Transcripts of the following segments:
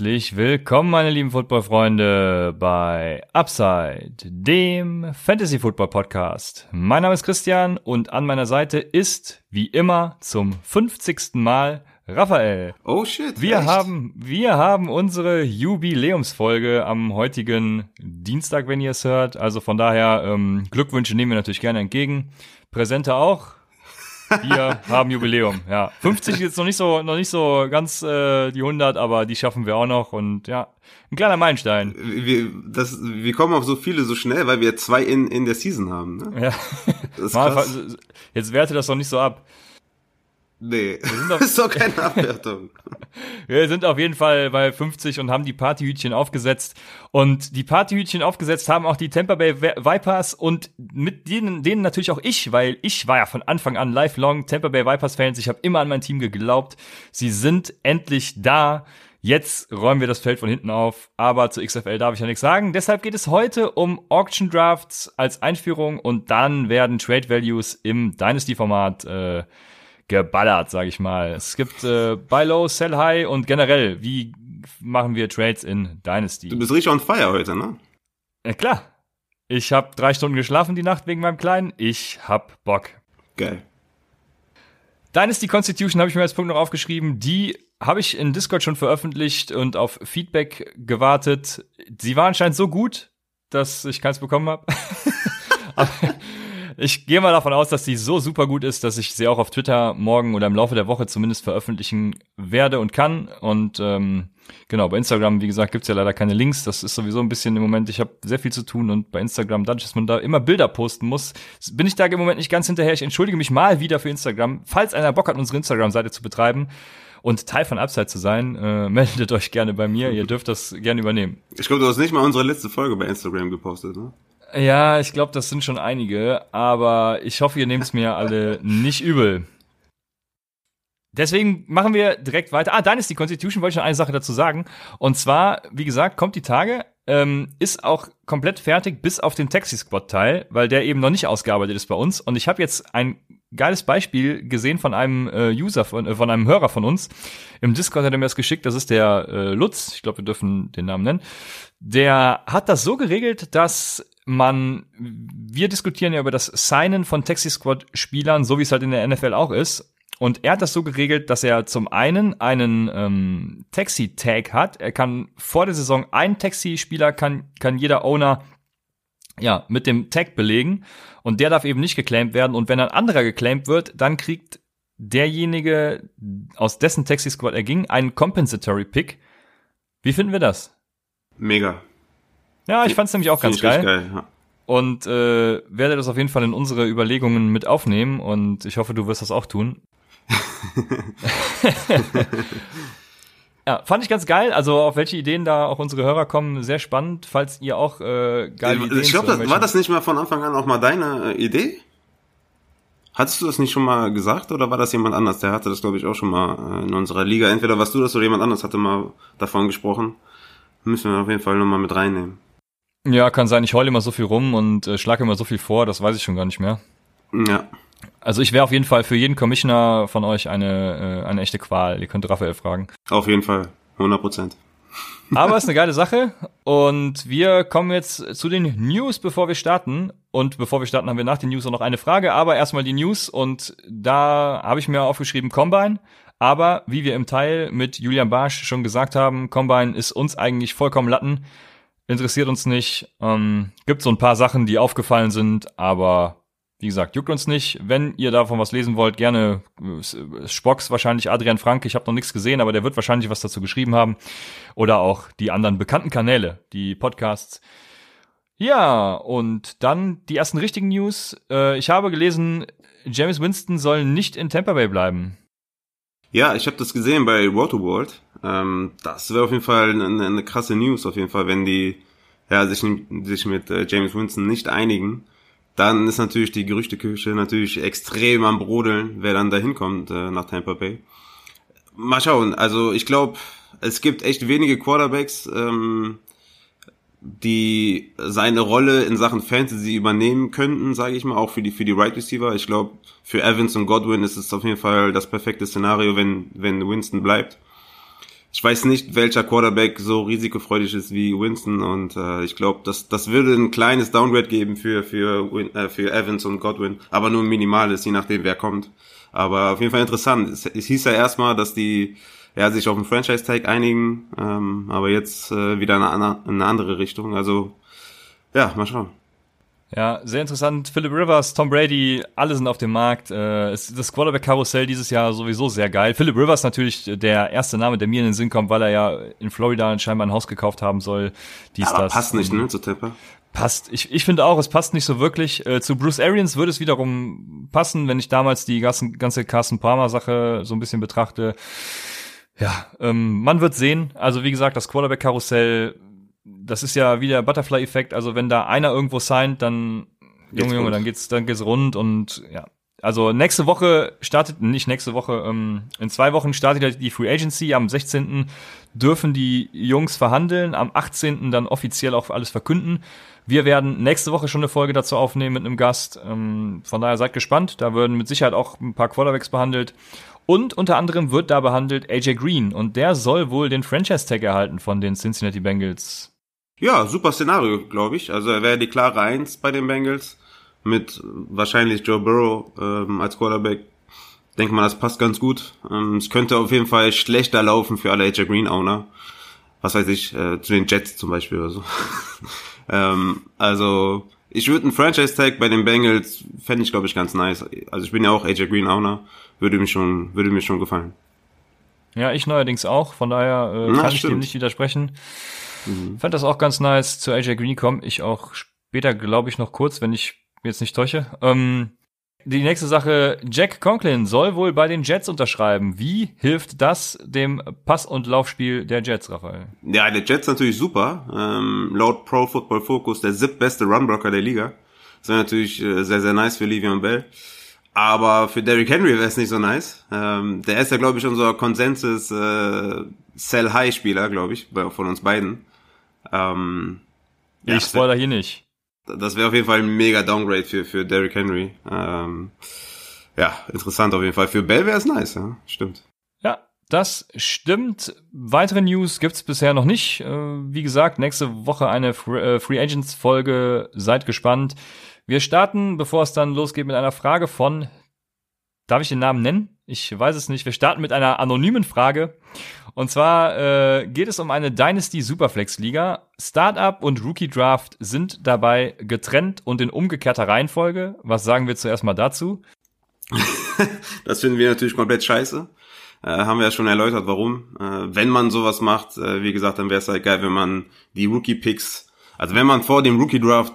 Herzlich willkommen, meine lieben Footballfreunde, bei Upside, dem Fantasy Football Podcast. Mein Name ist Christian und an meiner Seite ist, wie immer, zum 50. Mal Raphael. Oh shit. Wir echt? haben, wir haben unsere Jubiläumsfolge am heutigen Dienstag, wenn ihr es hört. Also von daher, ähm, Glückwünsche nehmen wir natürlich gerne entgegen. Präsente auch. Wir haben Jubiläum, ja. 50 ist jetzt noch nicht so, noch nicht so ganz äh, die 100, aber die schaffen wir auch noch und ja, ein kleiner Meilenstein. Wir, das, wir kommen auf so viele so schnell, weil wir zwei in, in der Season haben. Ne? Ja. Das ist krass. Jetzt werte das doch nicht so ab. Nee, das ist doch keine Abwertung. wir sind auf jeden Fall bei 50 und haben die Partyhütchen aufgesetzt. Und die Partyhütchen aufgesetzt haben auch die Tampa Bay Vipers und mit denen, denen natürlich auch ich, weil ich war ja von Anfang an lifelong Tampa Bay Vipers Fans. Ich habe immer an mein Team geglaubt. Sie sind endlich da. Jetzt räumen wir das Feld von hinten auf, aber zu XFL darf ich ja nichts sagen. Deshalb geht es heute um Auction Drafts als Einführung und dann werden Trade Values im Dynasty-Format äh, geballert, sage ich mal. Es gibt äh, Buy Low, Sell High und generell, wie machen wir Trades in Dynasty? Du bist richtig on fire heute, ne? Ja, klar. Ich habe drei Stunden geschlafen die Nacht wegen meinem Kleinen. Ich hab Bock. Geil. Dynasty Constitution habe ich mir als Punkt noch aufgeschrieben. Die habe ich in Discord schon veröffentlicht und auf Feedback gewartet. Sie war anscheinend so gut, dass ich keins bekommen habe. ich gehe mal davon aus, dass sie so super gut ist, dass ich sie auch auf Twitter morgen oder im Laufe der Woche zumindest veröffentlichen werde und kann. Und ähm, genau, bei Instagram, wie gesagt, gibt's ja leider keine Links. Das ist sowieso ein bisschen im Moment, ich habe sehr viel zu tun und bei Instagram, dadurch, dass man da immer Bilder posten muss, bin ich da im Moment nicht ganz hinterher. Ich entschuldige mich mal wieder für Instagram. Falls einer Bock hat, unsere Instagram-Seite zu betreiben, und Teil von Upside zu sein, äh, meldet euch gerne bei mir. Ihr dürft das gerne übernehmen. Ich glaube, du hast nicht mal unsere letzte Folge bei Instagram gepostet, ne? Ja, ich glaube, das sind schon einige, aber ich hoffe, ihr nehmt es mir alle nicht übel. Deswegen machen wir direkt weiter. Ah, Dynasty Constitution wollte ich noch eine Sache dazu sagen. Und zwar, wie gesagt, kommt die Tage, ähm, ist auch komplett fertig, bis auf den Taxi-Squad-Teil, weil der eben noch nicht ausgearbeitet ist bei uns. Und ich habe jetzt ein geiles Beispiel gesehen von einem äh, User, von, äh, von einem Hörer von uns. Im Discord hat er mir das geschickt, das ist der äh, Lutz, ich glaube, wir dürfen den Namen nennen. Der hat das so geregelt, dass man, wir diskutieren ja über das Signen von Taxi Squad Spielern, so wie es halt in der NFL auch ist. Und er hat das so geregelt, dass er zum einen einen ähm, Taxi-Tag hat. Er kann vor der Saison ein Taxi-Spieler kann, kann jeder Owner ja, mit dem Tag belegen. Und der darf eben nicht geclaimed werden. Und wenn ein anderer geclaimed wird, dann kriegt derjenige, aus dessen Taxi-Squad er ging, einen Compensatory Pick. Wie finden wir das? Mega. Ja, ich fand's nämlich auch ganz geil. geil ja. Und äh, werde das auf jeden Fall in unsere Überlegungen mit aufnehmen und ich hoffe, du wirst das auch tun. ja, fand ich ganz geil. Also auf welche Ideen da auch unsere Hörer kommen, sehr spannend. Falls ihr auch äh, geile ich, Ideen Ich glaube, das, war das nicht mal von Anfang an auch mal deine äh, Idee? Hattest du das nicht schon mal gesagt oder war das jemand anders? Der hatte das, glaube ich, auch schon mal äh, in unserer Liga. Entweder warst du das oder jemand anders hatte mal davon gesprochen. Müssen wir auf jeden Fall nochmal mit reinnehmen. Ja, kann sein. Ich heule immer so viel rum und äh, schlage immer so viel vor, das weiß ich schon gar nicht mehr. Ja. Also ich wäre auf jeden Fall für jeden Commissioner von euch eine, äh, eine echte Qual. Ihr könnt Raphael fragen. Auf jeden Fall. 100 Prozent. Aber es ist eine geile Sache. Und wir kommen jetzt zu den News, bevor wir starten. Und bevor wir starten, haben wir nach den News auch noch eine Frage. Aber erstmal die News. Und da habe ich mir aufgeschrieben Combine. Aber wie wir im Teil mit Julian Barsch schon gesagt haben, Combine ist uns eigentlich vollkommen Latten interessiert uns nicht. Ähm, gibt so ein paar Sachen, die aufgefallen sind, aber wie gesagt, juckt uns nicht. Wenn ihr davon was lesen wollt, gerne Spocks wahrscheinlich Adrian Frank. Ich habe noch nichts gesehen, aber der wird wahrscheinlich was dazu geschrieben haben. Oder auch die anderen bekannten Kanäle, die Podcasts. Ja, und dann die ersten richtigen News. Äh, ich habe gelesen, James Winston soll nicht in Tampa Bay bleiben. Ja, ich habe das gesehen bei Rotoworld. Ähm, das wäre auf jeden Fall eine, eine, krasse News, auf jeden Fall, wenn die ja, sich, sich mit äh, James Winston nicht einigen. Dann ist natürlich die Gerüchteküche natürlich extrem am Brodeln, wer dann da hinkommt äh, nach Tampa Bay. Mal schauen, also ich glaube, es gibt echt wenige Quarterbacks, ähm, die seine Rolle in Sachen Fantasy übernehmen könnten, sage ich mal, auch für die für die Right Receiver. Ich glaube, für Evans und Godwin ist es auf jeden Fall das perfekte Szenario, wenn wenn Winston bleibt. Ich weiß nicht, welcher Quarterback so risikofreudig ist wie Winston und äh, ich glaube, das, das würde ein kleines Downgrade geben für, für, äh, für Evans und Godwin, aber nur ein minimales, je nachdem, wer kommt. Aber auf jeden Fall interessant. Es, es hieß ja erstmal, dass die ja, sich auf einen Franchise-Tag einigen, ähm, aber jetzt äh, wieder in eine, in eine andere Richtung. Also ja, mal schauen. Ja, sehr interessant. Philip Rivers, Tom Brady, alle sind auf dem Markt. Äh, das Quarterback-Karussell dieses Jahr sowieso sehr geil. Philip Rivers natürlich der erste Name, der mir in den Sinn kommt, weil er ja in Florida scheinbar ein Haus gekauft haben soll. Dies, Aber das. passt nicht, ne, zu Tampa. Passt. Ich, ich finde auch, es passt nicht so wirklich. Äh, zu Bruce Arians würde es wiederum passen, wenn ich damals die ganze, ganze Carson Palmer-Sache so ein bisschen betrachte. Ja, ähm, man wird sehen. Also wie gesagt, das Quarterback-Karussell das ist ja wie der Butterfly-Effekt. Also wenn da einer irgendwo signed, dann Junge, Junge, dann geht's, dann geht's rund und ja. Also nächste Woche startet, nicht nächste Woche, ähm, in zwei Wochen startet die Free Agency. Am 16. dürfen die Jungs verhandeln, am 18. dann offiziell auch alles verkünden. Wir werden nächste Woche schon eine Folge dazu aufnehmen mit einem Gast. Ähm, von daher seid gespannt. Da werden mit Sicherheit auch ein paar Quarterbacks behandelt. Und unter anderem wird da behandelt AJ Green und der soll wohl den Franchise-Tag erhalten von den Cincinnati Bengals. Ja, super Szenario, glaube ich. Also er wäre die klare Eins bei den Bengals mit wahrscheinlich Joe Burrow ähm, als Quarterback. Denkt man, das passt ganz gut. Ähm, es könnte auf jeden Fall schlechter laufen für alle AJ Green Owner. Was weiß ich, äh, zu den Jets zum Beispiel oder so. ähm, also ich würde einen Franchise-Tag bei den Bengals, fände ich, glaube ich, ganz nice. Also ich bin ja auch AJ Green Owner. Würde mir schon, würde mir schon gefallen. Ja, ich neuerdings auch. Von daher äh, kann ich dem nicht widersprechen. Mhm. Fand das auch ganz nice. Zu AJ Green komme ich auch später, glaube ich, noch kurz, wenn ich jetzt nicht täusche. Ähm, die nächste Sache, Jack Conklin soll wohl bei den Jets unterschreiben. Wie hilft das dem Pass- und Laufspiel der Jets, Raphael? Ja, der Jets natürlich super. Ähm, laut Pro Football Focus der siebtbeste Runblocker der Liga. Das wäre natürlich äh, sehr, sehr nice für Livion Bell. Aber für Derrick Henry wäre es nicht so nice. Ähm, der ist ja, glaube ich, unser Konsensus äh, Sell-High-Spieler, glaube ich, von uns beiden. Ähm, ja, ich spoiler hier nicht. Das wäre auf jeden Fall ein mega Downgrade für, für Derrick Henry. Ähm, ja, interessant auf jeden Fall. Für Bell wäre es nice, ja, stimmt. Ja, das stimmt. Weitere News gibt's bisher noch nicht. Äh, wie gesagt, nächste Woche eine äh, Free Agents Folge. Seid gespannt. Wir starten, bevor es dann losgeht, mit einer Frage von Darf ich den Namen nennen? Ich weiß es nicht. Wir starten mit einer anonymen Frage. Und zwar äh, geht es um eine Dynasty Superflex Liga. Startup und Rookie Draft sind dabei getrennt und in umgekehrter Reihenfolge. Was sagen wir zuerst mal dazu? das finden wir natürlich komplett scheiße. Äh, haben wir ja schon erläutert, warum. Äh, wenn man sowas macht, äh, wie gesagt, dann wäre es halt geil, wenn man die Rookie Picks, also wenn man vor dem Rookie Draft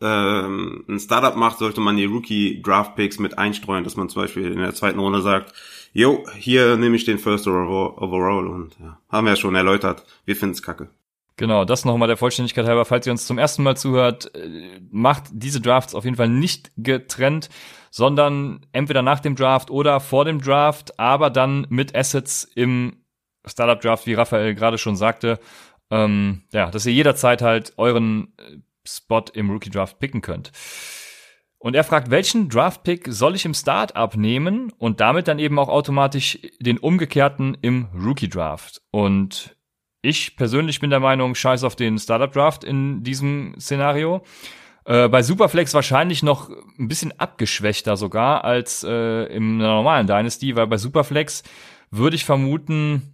ähm, ein Startup macht, sollte man die Rookie Draft Picks mit einstreuen, dass man zum Beispiel in der zweiten Runde sagt, jo, hier nehme ich den First Overall und ja, haben wir ja schon erläutert, wir finden es kacke. Genau, das nochmal der Vollständigkeit halber, falls ihr uns zum ersten Mal zuhört, äh, macht diese Drafts auf jeden Fall nicht getrennt, sondern entweder nach dem Draft oder vor dem Draft, aber dann mit Assets im Startup Draft, wie Raphael gerade schon sagte, ähm, ja, dass ihr jederzeit halt euren äh, Spot im Rookie Draft picken könnt. Und er fragt, welchen Draft-Pick soll ich im Startup nehmen und damit dann eben auch automatisch den umgekehrten im Rookie-Draft. Und ich persönlich bin der Meinung, scheiß auf den Startup-Draft in diesem Szenario. Äh, bei Superflex wahrscheinlich noch ein bisschen abgeschwächter sogar als äh, im normalen Dynasty, weil bei Superflex würde ich vermuten,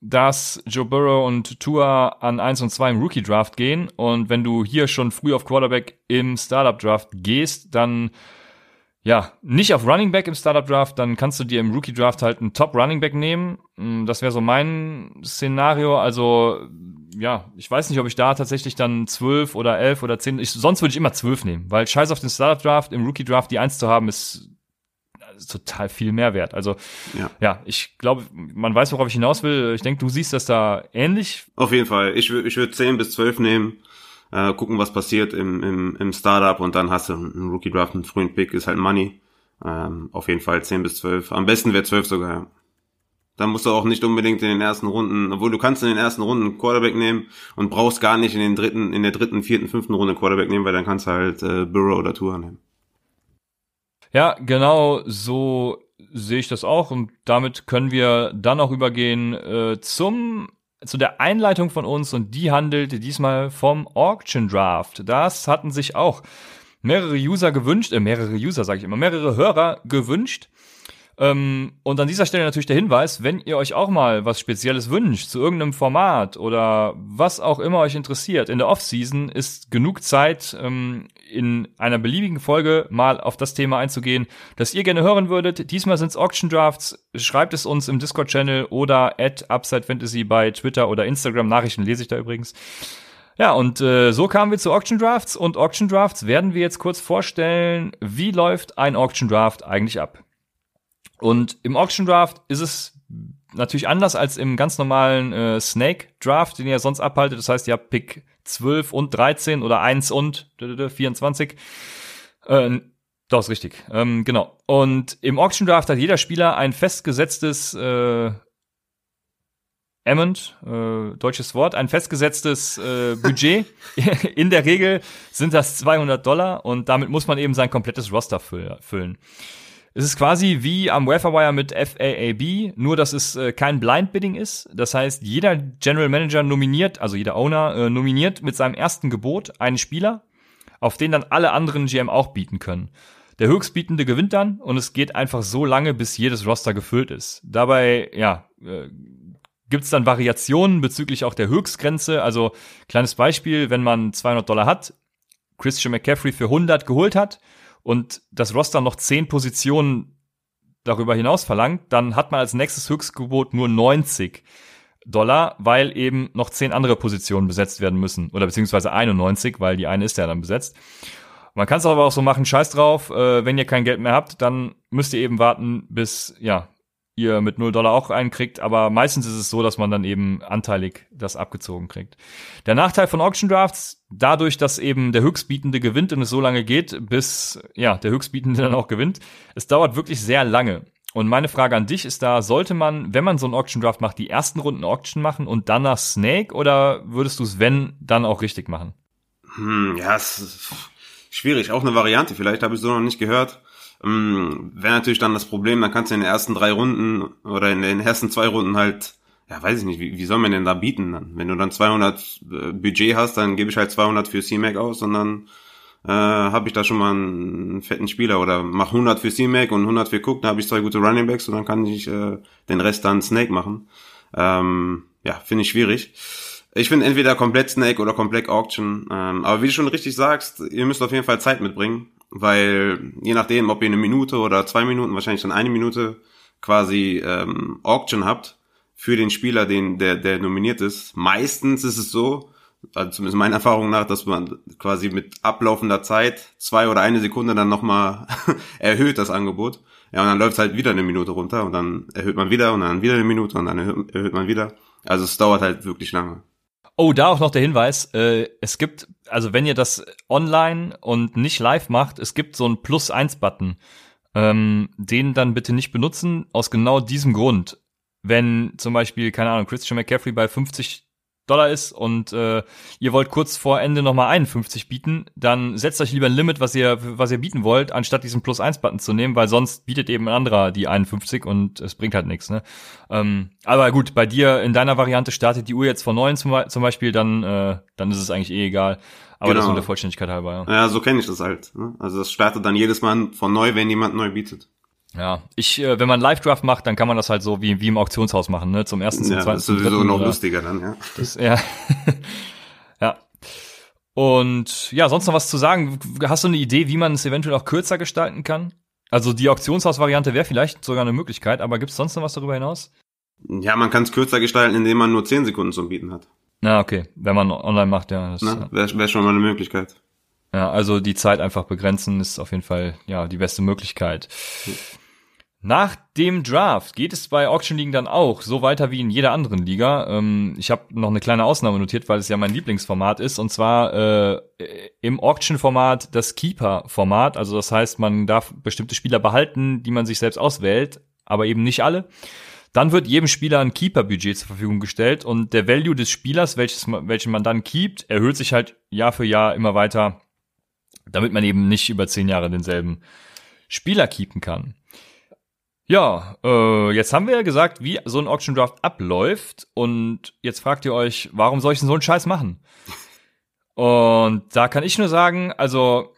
dass Joe Burrow und Tua an 1 und 2 im Rookie Draft gehen. Und wenn du hier schon früh auf Quarterback im Startup Draft gehst, dann ja, nicht auf Running Back im Startup Draft, dann kannst du dir im Rookie Draft halt einen Top Running Back nehmen. Mm, das wäre so mein Szenario. Also, ja, ich weiß nicht, ob ich da tatsächlich dann 12 oder 11 oder 10, ich, sonst würde ich immer 12 nehmen, weil scheiß auf den Startup Draft, im Rookie Draft die 1 zu haben, ist total viel Mehrwert. Also ja, ja ich glaube, man weiß, worauf ich hinaus will. Ich denke, du siehst das da ähnlich. Auf jeden Fall. Ich, ich würde 10 bis 12 nehmen, äh, gucken, was passiert im, im, im Startup und dann hast du einen Rookie Draft, einen frühen Pick, ist halt Money. Ähm, auf jeden Fall 10 bis 12. Am besten wäre 12 sogar, ja. Dann musst du auch nicht unbedingt in den ersten Runden, obwohl du kannst in den ersten Runden einen Quarterback nehmen und brauchst gar nicht in den dritten, in der dritten, vierten, fünften Runde Quarterback nehmen, weil dann kannst du halt äh, Burrow oder Tour nehmen. Ja, genau so sehe ich das auch und damit können wir dann auch übergehen äh, zum zu der Einleitung von uns und die handelt diesmal vom Auction Draft. Das hatten sich auch mehrere User gewünscht, äh, mehrere User sage ich immer, mehrere Hörer gewünscht. Ähm, und an dieser Stelle natürlich der Hinweis, wenn ihr euch auch mal was Spezielles wünscht zu irgendeinem Format oder was auch immer euch interessiert, in der Offseason ist genug Zeit, ähm, in einer beliebigen Folge mal auf das Thema einzugehen, das ihr gerne hören würdet. Diesmal sind es Auction Drafts. Schreibt es uns im Discord-Channel oder at Upside Fantasy bei Twitter oder Instagram. Nachrichten lese ich da übrigens. Ja, und äh, so kamen wir zu Auction Drafts und Auction Drafts werden wir jetzt kurz vorstellen, wie läuft ein Auction Draft eigentlich ab. Und im Auction Draft ist es natürlich anders als im ganz normalen äh, Snake Draft, den ihr sonst abhaltet. Das heißt, ihr habt Pick 12 und 13 oder 1 und 24. Äh, das ist richtig. Ähm, genau. Und im Auction Draft hat jeder Spieler ein festgesetztes äh, Amount, äh, deutsches Wort, ein festgesetztes äh, Budget. In der Regel sind das 200 Dollar und damit muss man eben sein komplettes Roster füllen. Es ist quasi wie am Waferwire mit FAAB, nur dass es äh, kein Blind Bidding ist. Das heißt, jeder General Manager nominiert, also jeder Owner äh, nominiert mit seinem ersten Gebot einen Spieler, auf den dann alle anderen GM auch bieten können. Der Höchstbietende gewinnt dann und es geht einfach so lange, bis jedes Roster gefüllt ist. Dabei, ja, äh, gibt es dann Variationen bezüglich auch der Höchstgrenze. Also kleines Beispiel, wenn man 200 Dollar hat, Christian McCaffrey für 100 geholt hat und das Roster noch zehn Positionen darüber hinaus verlangt, dann hat man als nächstes Höchstgebot nur 90 Dollar, weil eben noch zehn andere Positionen besetzt werden müssen. Oder beziehungsweise 91, weil die eine ist ja dann besetzt. Man kann es aber auch so machen, scheiß drauf, äh, wenn ihr kein Geld mehr habt, dann müsst ihr eben warten, bis, ja, ihr mit 0 Dollar auch einkriegt, aber meistens ist es so, dass man dann eben anteilig das abgezogen kriegt. Der Nachteil von Auction Drafts, dadurch, dass eben der Höchstbietende gewinnt und es so lange geht, bis ja, der Höchstbietende dann auch gewinnt, es dauert wirklich sehr lange. Und meine Frage an dich ist da, sollte man, wenn man so einen Auction Draft macht, die ersten Runden Auction machen und dann nach Snake oder würdest du es, wenn, dann auch richtig machen? Hm, ja, es ist schwierig. Auch eine Variante. Vielleicht habe ich so noch nicht gehört. Ähm, Wäre natürlich dann das Problem, dann kannst du in den ersten drei Runden oder in den ersten zwei Runden halt, ja, weiß ich nicht, wie, wie soll man denn da bieten dann? Wenn du dann 200 äh, Budget hast, dann gebe ich halt 200 für C-Mac aus und dann äh, habe ich da schon mal einen fetten Spieler oder mach 100 für C-Mac und 100 für Cook, da habe ich zwei gute Running Backs und dann kann ich äh, den Rest dann Snake machen. Ähm, ja, finde ich schwierig. Ich finde entweder komplett Snake oder komplett Auction. Ähm, aber wie du schon richtig sagst, ihr müsst auf jeden Fall Zeit mitbringen weil je nachdem, ob ihr eine Minute oder zwei Minuten, wahrscheinlich dann eine Minute quasi ähm, Auction habt für den Spieler, den der der nominiert ist. Meistens ist es so, also zumindest meiner Erfahrung nach, dass man quasi mit ablaufender Zeit zwei oder eine Sekunde dann nochmal erhöht das Angebot. Ja, und dann läuft es halt wieder eine Minute runter und dann erhöht man wieder und dann wieder eine Minute und dann erhöht, erhöht man wieder. Also es dauert halt wirklich lange. Oh, da auch noch der Hinweis, äh, es gibt, also wenn ihr das online und nicht live macht, es gibt so einen Plus-1-Button. Ähm, den dann bitte nicht benutzen, aus genau diesem Grund. Wenn zum Beispiel, keine Ahnung, Christian McCaffrey bei 50 Dollar ist und äh, ihr wollt kurz vor Ende nochmal 51 bieten, dann setzt euch lieber ein Limit, was ihr, was ihr bieten wollt, anstatt diesen Plus-1-Button zu nehmen, weil sonst bietet eben ein anderer die 51 und es bringt halt nichts. Ne? Ähm, aber gut, bei dir in deiner Variante startet die Uhr jetzt von 9 zum, zum Beispiel, dann, äh, dann ist es eigentlich eh egal. Aber genau. das nur der Vollständigkeit halber, ja. Ja, so kenne ich das halt. Ne? Also das startet dann jedes Mal von neu, wenn jemand neu bietet. Ja, ich, äh, wenn man Live-Draft macht, dann kann man das halt so wie, wie im Auktionshaus machen, ne? Zum ersten, zum ja, zweiten. Das ist sowieso noch lustiger dann, ja. Das, ja. ja. Und ja, sonst noch was zu sagen. Hast du eine Idee, wie man es eventuell auch kürzer gestalten kann? Also die Auktionshaus-Variante wäre vielleicht sogar eine Möglichkeit, aber gibt es sonst noch was darüber hinaus? Ja, man kann es kürzer gestalten, indem man nur 10 Sekunden zum Bieten hat. Na, okay. Wenn man online macht, ja. Das wäre wär schon mal eine Möglichkeit. Ja, also die Zeit einfach begrenzen ist auf jeden Fall ja die beste Möglichkeit. Nach dem Draft geht es bei Auction Ligen dann auch so weiter wie in jeder anderen Liga. Ähm, ich habe noch eine kleine Ausnahme notiert, weil es ja mein Lieblingsformat ist, und zwar äh, im Auction-Format das Keeper-Format. Also das heißt, man darf bestimmte Spieler behalten, die man sich selbst auswählt, aber eben nicht alle. Dann wird jedem Spieler ein Keeper-Budget zur Verfügung gestellt und der Value des Spielers, welches, welchen man dann keept, erhöht sich halt Jahr für Jahr immer weiter, damit man eben nicht über zehn Jahre denselben Spieler keepen kann. Ja, äh, jetzt haben wir ja gesagt, wie so ein Auction Draft abläuft und jetzt fragt ihr euch, warum soll ich denn so einen Scheiß machen? Und da kann ich nur sagen, also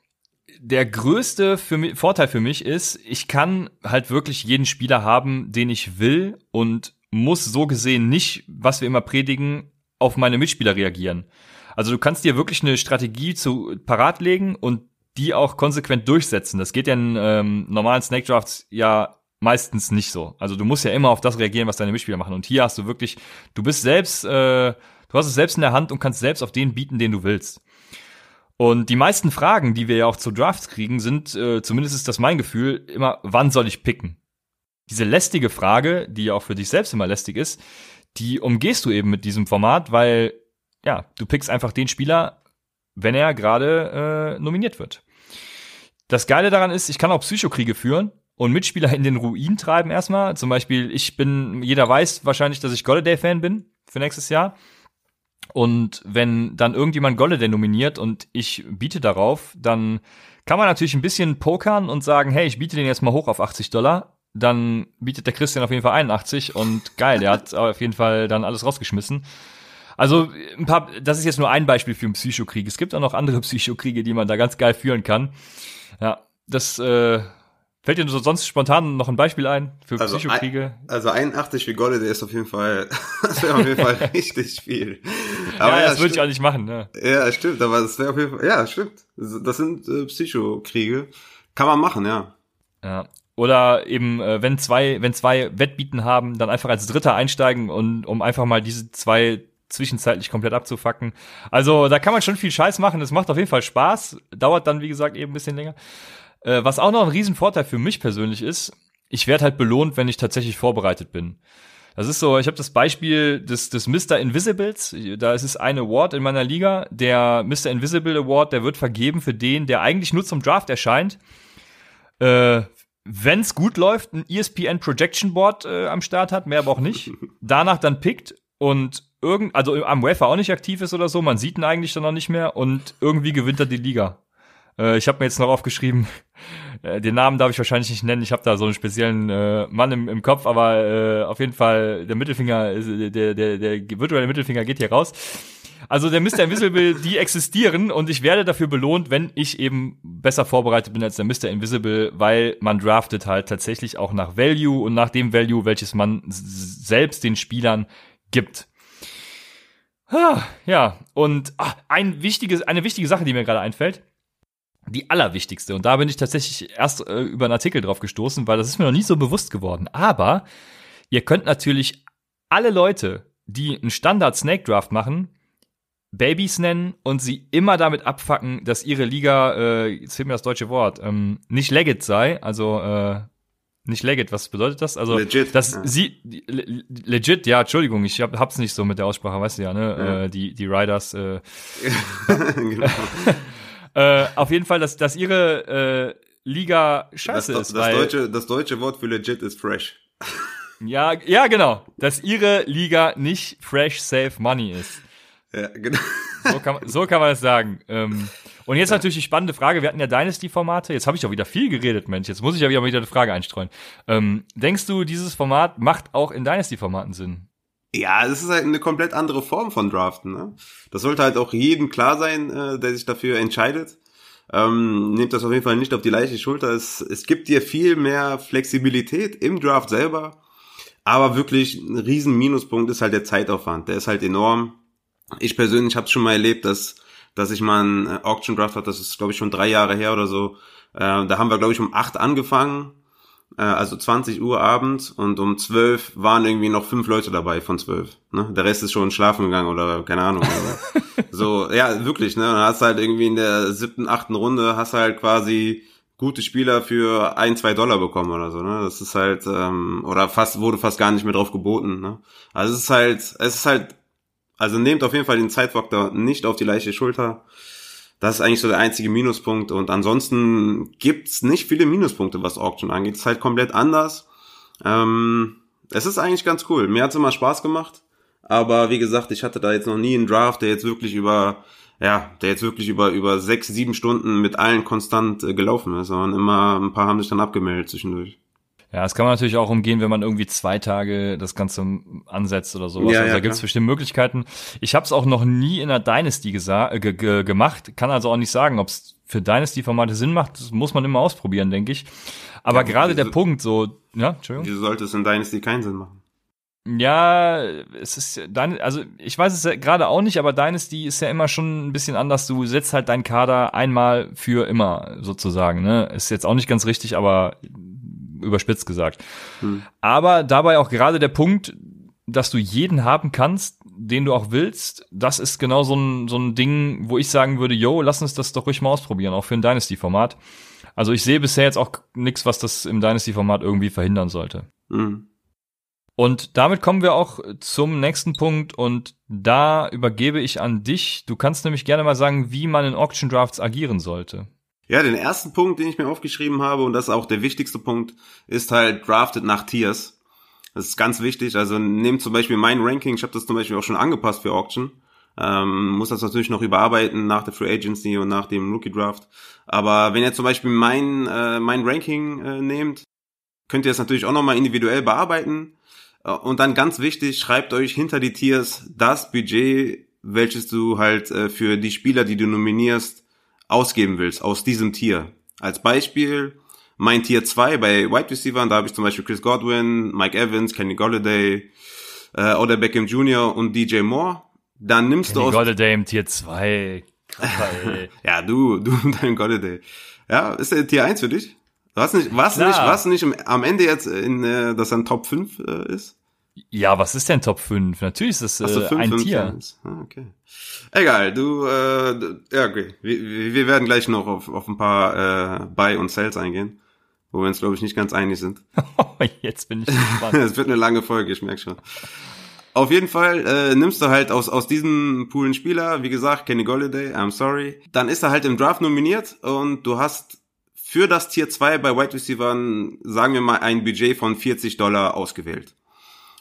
der größte für mich, Vorteil für mich ist, ich kann halt wirklich jeden Spieler haben, den ich will und muss so gesehen nicht, was wir immer predigen, auf meine Mitspieler reagieren. Also du kannst dir wirklich eine Strategie zu parat legen und die auch konsequent durchsetzen. Das geht ja in ähm, normalen Snake Drafts ja meistens nicht so. Also du musst ja immer auf das reagieren, was deine Mitspieler machen. Und hier hast du wirklich, du bist selbst, äh, du hast es selbst in der Hand und kannst selbst auf den bieten, den du willst. Und die meisten Fragen, die wir ja auch zu Drafts kriegen, sind, äh, zumindest ist das mein Gefühl, immer, wann soll ich picken? Diese lästige Frage, die ja auch für dich selbst immer lästig ist, die umgehst du eben mit diesem Format, weil ja, du pickst einfach den Spieler, wenn er gerade äh, nominiert wird. Das Geile daran ist, ich kann auch Psychokriege führen und Mitspieler in den Ruin treiben erstmal. Zum Beispiel, ich bin, jeder weiß wahrscheinlich, dass ich Golladay-Fan bin für nächstes Jahr. Und wenn dann irgendjemand Golladay nominiert und ich biete darauf, dann kann man natürlich ein bisschen pokern und sagen, hey, ich biete den jetzt mal hoch auf 80 Dollar. Dann bietet der Christian auf jeden Fall 81 und geil, der hat auf jeden Fall dann alles rausgeschmissen. Also ein paar, das ist jetzt nur ein Beispiel für einen Psychokrieg. Es gibt auch noch andere Psychokriege, die man da ganz geil führen kann. Ja, das äh, fällt dir sonst spontan noch ein Beispiel ein für also Psychokriege? Ein, also 81 für Golle, der ist auf jeden Fall, das wäre auf jeden Fall richtig viel. Aber ja, ja das würde ich auch nicht machen. Ne? Ja, stimmt, aber das wäre auf jeden Fall, ja, stimmt. Das sind äh, Psychokriege. Kann man machen, ja. Ja. Oder eben, äh, wenn zwei, wenn zwei Wettbieten haben, dann einfach als Dritter einsteigen und um einfach mal diese zwei zwischenzeitlich komplett abzufacken. Also da kann man schon viel Scheiß machen. Das macht auf jeden Fall Spaß. Dauert dann, wie gesagt, eben ein bisschen länger. Äh, was auch noch ein Riesenvorteil für mich persönlich ist, ich werde halt belohnt, wenn ich tatsächlich vorbereitet bin. Das ist so, ich habe das Beispiel des, des Mr. Invisibles. Da ist es ein Award in meiner Liga. Der Mr. Invisible Award, der wird vergeben für den, der eigentlich nur zum Draft erscheint. Äh, wenn es gut läuft, ein ESPN Projection Board äh, am Start hat, mehr aber auch nicht. Danach dann pickt und irgend, also am UEFA auch nicht aktiv ist oder so, man sieht ihn eigentlich dann noch nicht mehr und irgendwie gewinnt er die Liga. Äh, ich habe mir jetzt noch aufgeschrieben, äh, den Namen darf ich wahrscheinlich nicht nennen, ich habe da so einen speziellen äh, Mann im, im Kopf, aber äh, auf jeden Fall der Mittelfinger, der, der, der virtuelle Mittelfinger geht hier raus. Also der Mr. Invisible, die existieren und ich werde dafür belohnt, wenn ich eben besser vorbereitet bin als der Mr. Invisible, weil man draftet halt tatsächlich auch nach Value und nach dem Value, welches man selbst den Spielern gibt. Ja, und ach, ein wichtiges, eine wichtige Sache, die mir gerade einfällt, die allerwichtigste, und da bin ich tatsächlich erst äh, über einen Artikel drauf gestoßen, weil das ist mir noch nie so bewusst geworden. Aber ihr könnt natürlich alle Leute, die einen Standard Snake Draft machen, Babys nennen und sie immer damit abfacken, dass ihre Liga, äh, jetzt fehlt mir das deutsche Wort, ähm, nicht legit sei, also äh, nicht legit, was bedeutet das? Also, legit, dass ja. sie, legit, ja, Entschuldigung, ich hab, hab's nicht so mit der Aussprache, weißt du ja, ne, ja. Äh, die, die Riders, äh, genau. Äh, auf jeden Fall, dass, dass ihre, äh, Liga scheiße das, ist, das deutsche, das deutsche Wort für legit ist fresh. ja, ja, genau, dass ihre Liga nicht fresh, safe money ist. Ja, genau. So kann, so kann man es sagen. Ähm, und jetzt natürlich die spannende Frage, wir hatten ja Dynasty-Formate, jetzt habe ich auch wieder viel geredet, Mensch, jetzt muss ich ja wieder, wieder eine Frage einstreuen. Ähm, denkst du, dieses Format macht auch in Dynasty-Formaten Sinn? Ja, es ist halt eine komplett andere Form von Draften. Ne? Das sollte halt auch jedem klar sein, äh, der sich dafür entscheidet. Ähm, nehmt das auf jeden Fall nicht auf die leichte Schulter. Es, es gibt dir viel mehr Flexibilität im Draft selber. Aber wirklich ein riesen Minuspunkt ist halt der Zeitaufwand. Der ist halt enorm. Ich persönlich habe es schon mal erlebt, dass dass ich mal einen äh, Auction Draft hatte, das ist glaube ich schon drei Jahre her oder so. Äh, da haben wir glaube ich um acht angefangen, äh, also 20 Uhr abends und um zwölf waren irgendwie noch fünf Leute dabei von zwölf. Ne? Der Rest ist schon schlafen gegangen oder keine Ahnung. so, ja, wirklich, ne? Dann hast du halt irgendwie in der siebten, achten Runde hast du halt quasi gute Spieler für ein, zwei Dollar bekommen oder so, ne? Das ist halt, ähm, oder fast, wurde fast gar nicht mehr drauf geboten, ne? Also es ist halt, es ist halt also nehmt auf jeden Fall den Zeitfaktor nicht auf die leichte Schulter. Das ist eigentlich so der einzige Minuspunkt. Und ansonsten gibt's nicht viele Minuspunkte, was Auction angeht. Ist halt komplett anders. Ähm, es ist eigentlich ganz cool. Mir hat's immer Spaß gemacht. Aber wie gesagt, ich hatte da jetzt noch nie einen Draft, der jetzt wirklich über, ja, der jetzt wirklich über, über sechs, sieben Stunden mit allen konstant äh, gelaufen ist, sondern immer ein paar haben sich dann abgemeldet zwischendurch. Ja, das kann man natürlich auch umgehen, wenn man irgendwie zwei Tage das Ganze ansetzt oder sowas. Ja, also ja, da gibt's klar. bestimmt Möglichkeiten. Ich habe es auch noch nie in der Dynasty äh, ge ge gemacht, kann also auch nicht sagen, ob es für Dynasty-Formate Sinn macht. Das muss man immer ausprobieren, denke ich. Aber Ja, gerade der wieso- Punkt, so, ja, Entschuldigung. Wieso sollte es in Dynasty keinen Sinn machen? Ja, es ist dein, also ich weiß es ja gerade auch nicht, aber Dynasty ist ja immer schon ein bisschen anders. Du setzt halt deinen Kader einmal für immer sozusagen. Ne? Ist jetzt auch nicht ganz richtig, aber überspitzt gesagt. Hm. Aber dabei auch gerade der Punkt, dass du jeden haben kannst, den du auch willst, das ist genau so ein, so ein Ding, wo ich sagen würde, yo, lass uns das doch ruhig mal ausprobieren, auch für ein Dynasty-Format. Also ich sehe bisher jetzt auch nichts, was das im Dynasty-Format irgendwie verhindern sollte. Mhm. Und damit kommen wir auch zum nächsten Punkt und da übergebe ich an dich. Du kannst nämlich gerne mal sagen, wie man in Auction Drafts agieren sollte. Ja, den ersten Punkt, den ich mir aufgeschrieben habe, und das ist auch der wichtigste Punkt, ist halt drafted nach Tiers. Das ist ganz wichtig. Also nehmt zum Beispiel mein Ranking, ich habe das zum Beispiel auch schon angepasst für Auction. Ähm, muss das natürlich noch überarbeiten nach der Free Agency und nach dem Rookie Draft. Aber wenn ihr zum Beispiel mein, äh, mein Ranking äh, nehmt, könnt ihr es natürlich auch nochmal individuell bearbeiten. Äh, Und dann ganz wichtig, schreibt euch hinter die Tiers das Budget, welches du halt äh, für die Spieler, die du nominierst, ausgeben willst, aus diesem Tier. Als Beispiel, mein Tier 2 bei Wide Receiver, da habe ich zum Beispiel Chris Godwin, Mike Evans, Kenny Golladay, äh, Oder Beckham Jr. und DJ Moore. Dann nimmst du Die aus Golladay im Tier 2. Krasser, ey. Ja, du, du und dein Golladay. Ja, ist der Tier 1 für dich? Was nicht, was nicht, was nicht am Ende jetzt in, äh, dass er ein Top 5 äh, ist? Ja, was ist denn Top 5? Natürlich ist so, äh, fünf, ein fünf, Tier. Ah, okay. Egal, du, äh, ja, okay. Wir, wir werden gleich noch auf, auf ein paar äh, Buy und Sells eingehen, wo wir uns, glaube ich, nicht ganz einig sind. Jetzt bin ich gespannt. Es wird eine lange Folge, ich merke schon. Auf jeden Fall äh, nimmst du halt aus, aus diesem Poolen Spieler, wie gesagt, Kenny Golladay, I'm sorry. Dann ist er halt im Draft nominiert und du hast für das Tier 2 bei Wide Receivern, sagen wir mal, ein Budget von 40 Dollar ausgewählt.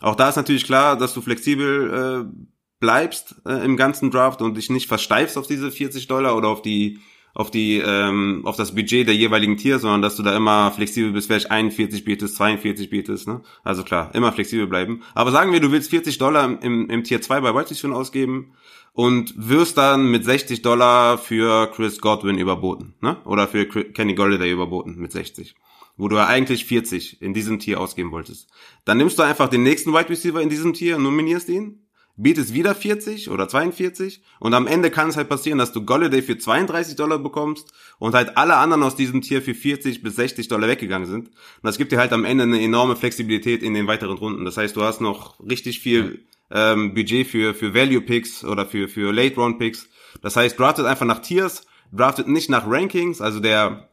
Auch da ist natürlich klar, dass du flexibel äh, bleibst äh, im ganzen Draft und dich nicht versteifst auf diese 40 Dollar oder auf die auf die ähm, auf das Budget der jeweiligen Tier, sondern dass du da immer flexibel bist, vielleicht 41 bietest, 42 bietest, ne? Also klar, immer flexibel bleiben. Aber sagen wir, du willst 40 Dollar im, im Tier 2 bei White Receiver ausgeben und wirst dann mit 60 Dollar für Chris Godwin überboten, ne? Oder für Kenny Golladay überboten mit 60 wo du ja eigentlich 40 in diesem Tier ausgeben wolltest. Dann nimmst du einfach den nächsten Wide Receiver in diesem Tier und nominierst ihn, bietest wieder 40 oder 42 und am Ende kann es halt passieren, dass du Golladay für 32 Dollar bekommst und halt alle anderen aus diesem Tier für 40 bis 60 Dollar weggegangen sind. Und das gibt dir halt am Ende eine enorme Flexibilität in den weiteren Runden. Das heißt, du hast noch richtig viel ähm, Budget für, für Value Picks oder für, für Late Round Picks. Das heißt, draftet einfach nach Tiers, draftet nicht nach Rankings, also der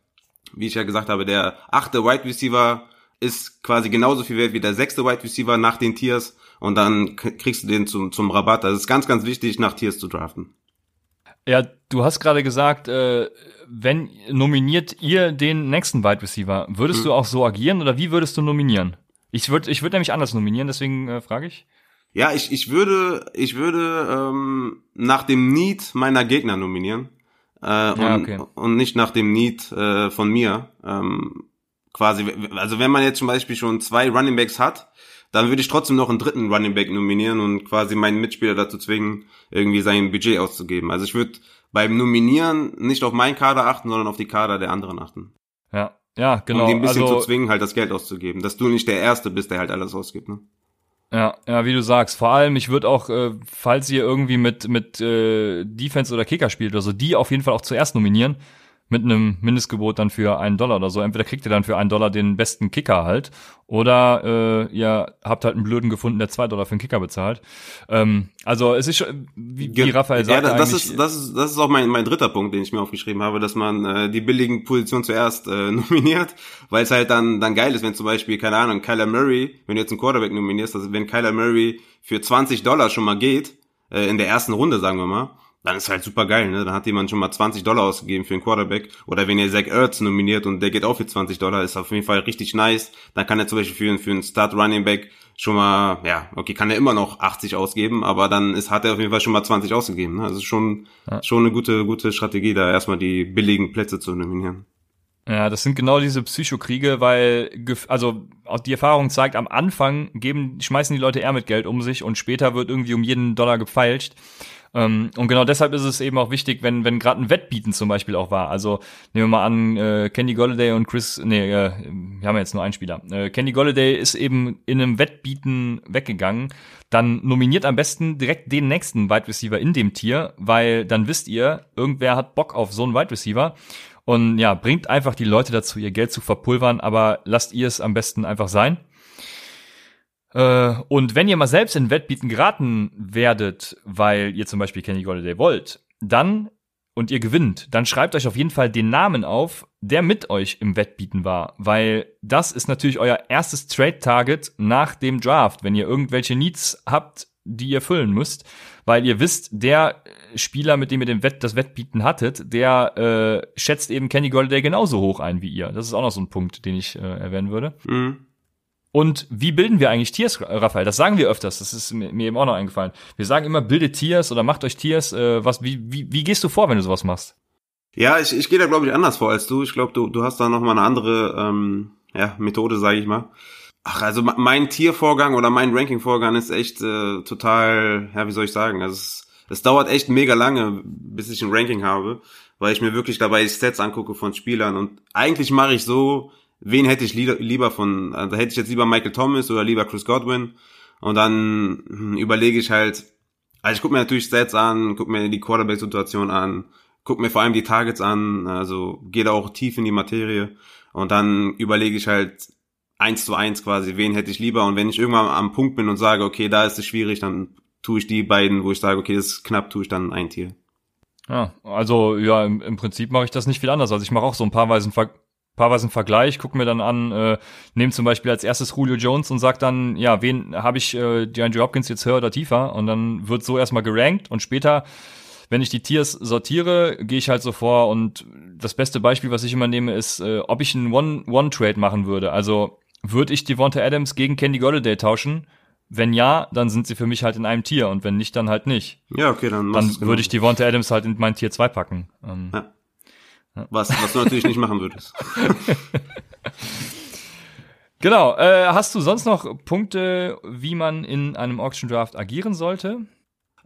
wie ich ja gesagt habe, der achte Wide Receiver ist quasi genauso viel wert wie der sechste Wide Receiver nach den Tiers und dann kriegst du den zum, zum Rabatt. Also es ist ganz, ganz wichtig, nach Tiers zu draften. Ja, du hast gerade gesagt, äh, wenn nominiert ihr den nächsten Wide Receiver, würdest Hm. du auch so agieren oder wie würdest du nominieren? Ich würde ich würd nämlich anders nominieren, deswegen äh, frage ich. Ja, ich, ich würde, ich würde ähm, nach dem Need meiner Gegner nominieren. Äh, und, Ja, okay. und nicht nach dem Need äh, von mir. Ähm, quasi, also wenn man jetzt zum Beispiel schon zwei Running Backs hat, dann würde ich trotzdem noch einen dritten Running Back nominieren und quasi meinen Mitspieler dazu zwingen, irgendwie sein Budget auszugeben. Also ich würde beim Nominieren nicht auf meinen Kader achten, sondern auf die Kader der anderen achten. Ja, ja, genau. um die ein bisschen also, zu zwingen, halt das Geld auszugeben. Dass du nicht der Erste bist, der halt alles ausgibt. Ne? Ja, ja, wie du sagst. Vor allem, ich würde auch, äh, falls ihr irgendwie mit mit äh, Defense oder Kicker spielt oder so, die auf jeden Fall auch zuerst nominieren mit einem Mindestgebot dann für einen Dollar oder so. Entweder kriegt ihr dann für einen Dollar den besten Kicker halt, oder äh, ihr habt halt einen Blöden gefunden, der zwei Dollar für einen Kicker bezahlt. Ähm, also es ist schon, wie, wie Raphael ja, sagte, das eigentlich, ist, das ist, das ist auch mein, mein dritter Punkt, den ich mir aufgeschrieben habe, dass man äh, die billigen Positionen zuerst äh, nominiert, weil es halt dann, dann geil ist, wenn zum Beispiel, keine Ahnung, Kyler Murray, wenn du jetzt einen Quarterback nominierst, also wenn Kyler Murray für 20 Dollar schon mal geht, äh, in der ersten Runde, sagen wir mal, dann ist halt super geil, ne? Dann hat jemand schon mal 20 Dollar ausgegeben für einen Quarterback. Oder wenn ihr Zach Ertz nominiert und der geht auch für 20 Dollar, ist auf jeden Fall richtig nice. Dann kann er zum Beispiel für, einen- für einen Start Running Back schon mal, ja, okay, kann er immer noch 80 ausgeben, aber dann ist, hat er auf jeden Fall schon mal 20 ausgegeben. Ne? Also schon, Ja. schon eine gute, gute Strategie, da erstmal die billigen Plätze zu nominieren. Ja, das sind genau diese Psychokriege, weil also die Erfahrung zeigt, am Anfang geben schmeißen die Leute eher mit Geld um sich und später wird irgendwie um jeden Dollar gefeilscht. Ähm, und genau deshalb ist es eben auch wichtig, wenn, wenn gerade ein Wettbieten zum Beispiel auch war. Also nehmen wir mal an, äh, Candy Golladay und Chris, nee, äh, wir haben jetzt nur einen Spieler. Äh, Candy Golladay ist eben in einem Wettbieten weggegangen. Dann nominiert am besten direkt den nächsten Wide Receiver in dem Tier, weil dann wisst ihr, irgendwer hat Bock auf so einen Wide Receiver. Und ja, bringt einfach die Leute dazu, ihr Geld zu verpulvern, aber lasst ihr es am besten einfach sein. Äh, und wenn ihr mal selbst in Wettbieten geraten werdet, weil ihr zum Beispiel Kenny Golladay wollt, dann und ihr gewinnt, dann schreibt euch auf jeden Fall den Namen auf, der mit euch im Wettbieten war, weil das ist natürlich euer erstes Trade-Target nach dem Draft, wenn ihr irgendwelche Needs habt, die ihr füllen müsst, weil ihr wisst, der Spieler, mit dem ihr den Wett, das Wettbieten hattet, der äh, schätzt eben Kenny Golladay genauso hoch ein wie ihr. Das ist auch noch so ein Punkt, den ich äh, erwähnen würde. Mhm. Und wie bilden wir eigentlich Tiers, Raphael? Das sagen wir öfters. Das ist mir, eben auch noch eingefallen. Wir sagen immer, bildet Tiers oder macht euch Tiers. Äh, was, wie, wie, wie gehst du vor, wenn du sowas machst? Ja, ich, ich gehe da, glaube ich, anders vor als du. Ich glaube, du, du hast da noch mal eine andere ähm, ja, Methode, sage ich mal. Ach, also mein Tiervorgang oder mein Ranking-Vorgang ist echt äh, total, ja, wie soll ich sagen? Also es, es dauert echt mega lange, bis ich ein Ranking habe, weil ich mir wirklich dabei Stats angucke von Spielern. Und eigentlich mache ich so, wen hätte ich lieber von, also hätte ich jetzt lieber Michael Thomas oder lieber Chris Godwin. Und dann überlege ich halt, also ich gucke mir natürlich Stats an, gucke mir die Quarterback-Situation an, gucke mir vor allem die Targets an, also gehe da auch tief in die Materie. Und dann überlege ich halt eins zu eins quasi, wen hätte ich lieber. Und wenn ich irgendwann am Punkt bin und sage, okay, da ist es schwierig, dann tue ich die beiden, wo ich sage, okay, das ist knapp, tue ich dann ein Tier. Ja, also ja, im, im Prinzip mache ich das nicht viel anders. Also ich mache auch so ein paar Weisen Ver paarweise einen Vergleich, gucke mir dann an, äh, nehme zum Beispiel als erstes Julio Jones und sag dann, ja, wen habe ich äh, DeAndre Hopkins jetzt höher oder tiefer? Und dann wird so erstmal gerankt und später, wenn ich die Tiers sortiere, gehe ich halt so vor und das beste Beispiel, was ich immer nehme, ist, äh, ob ich einen One-One-Trade machen würde. Also würde ich Devonta Adams gegen Candy Golladay tauschen? Wenn ja, dann sind sie für mich halt in einem Tier und wenn nicht, dann halt nicht. Ja, okay, dann Dann würde genau. ich Devonta Adams halt in mein Tier 2 packen. Ähm, ja. Was, was du natürlich nicht machen würdest. Genau. Äh, hast du sonst noch Punkte, wie man in einem Auction Draft agieren sollte?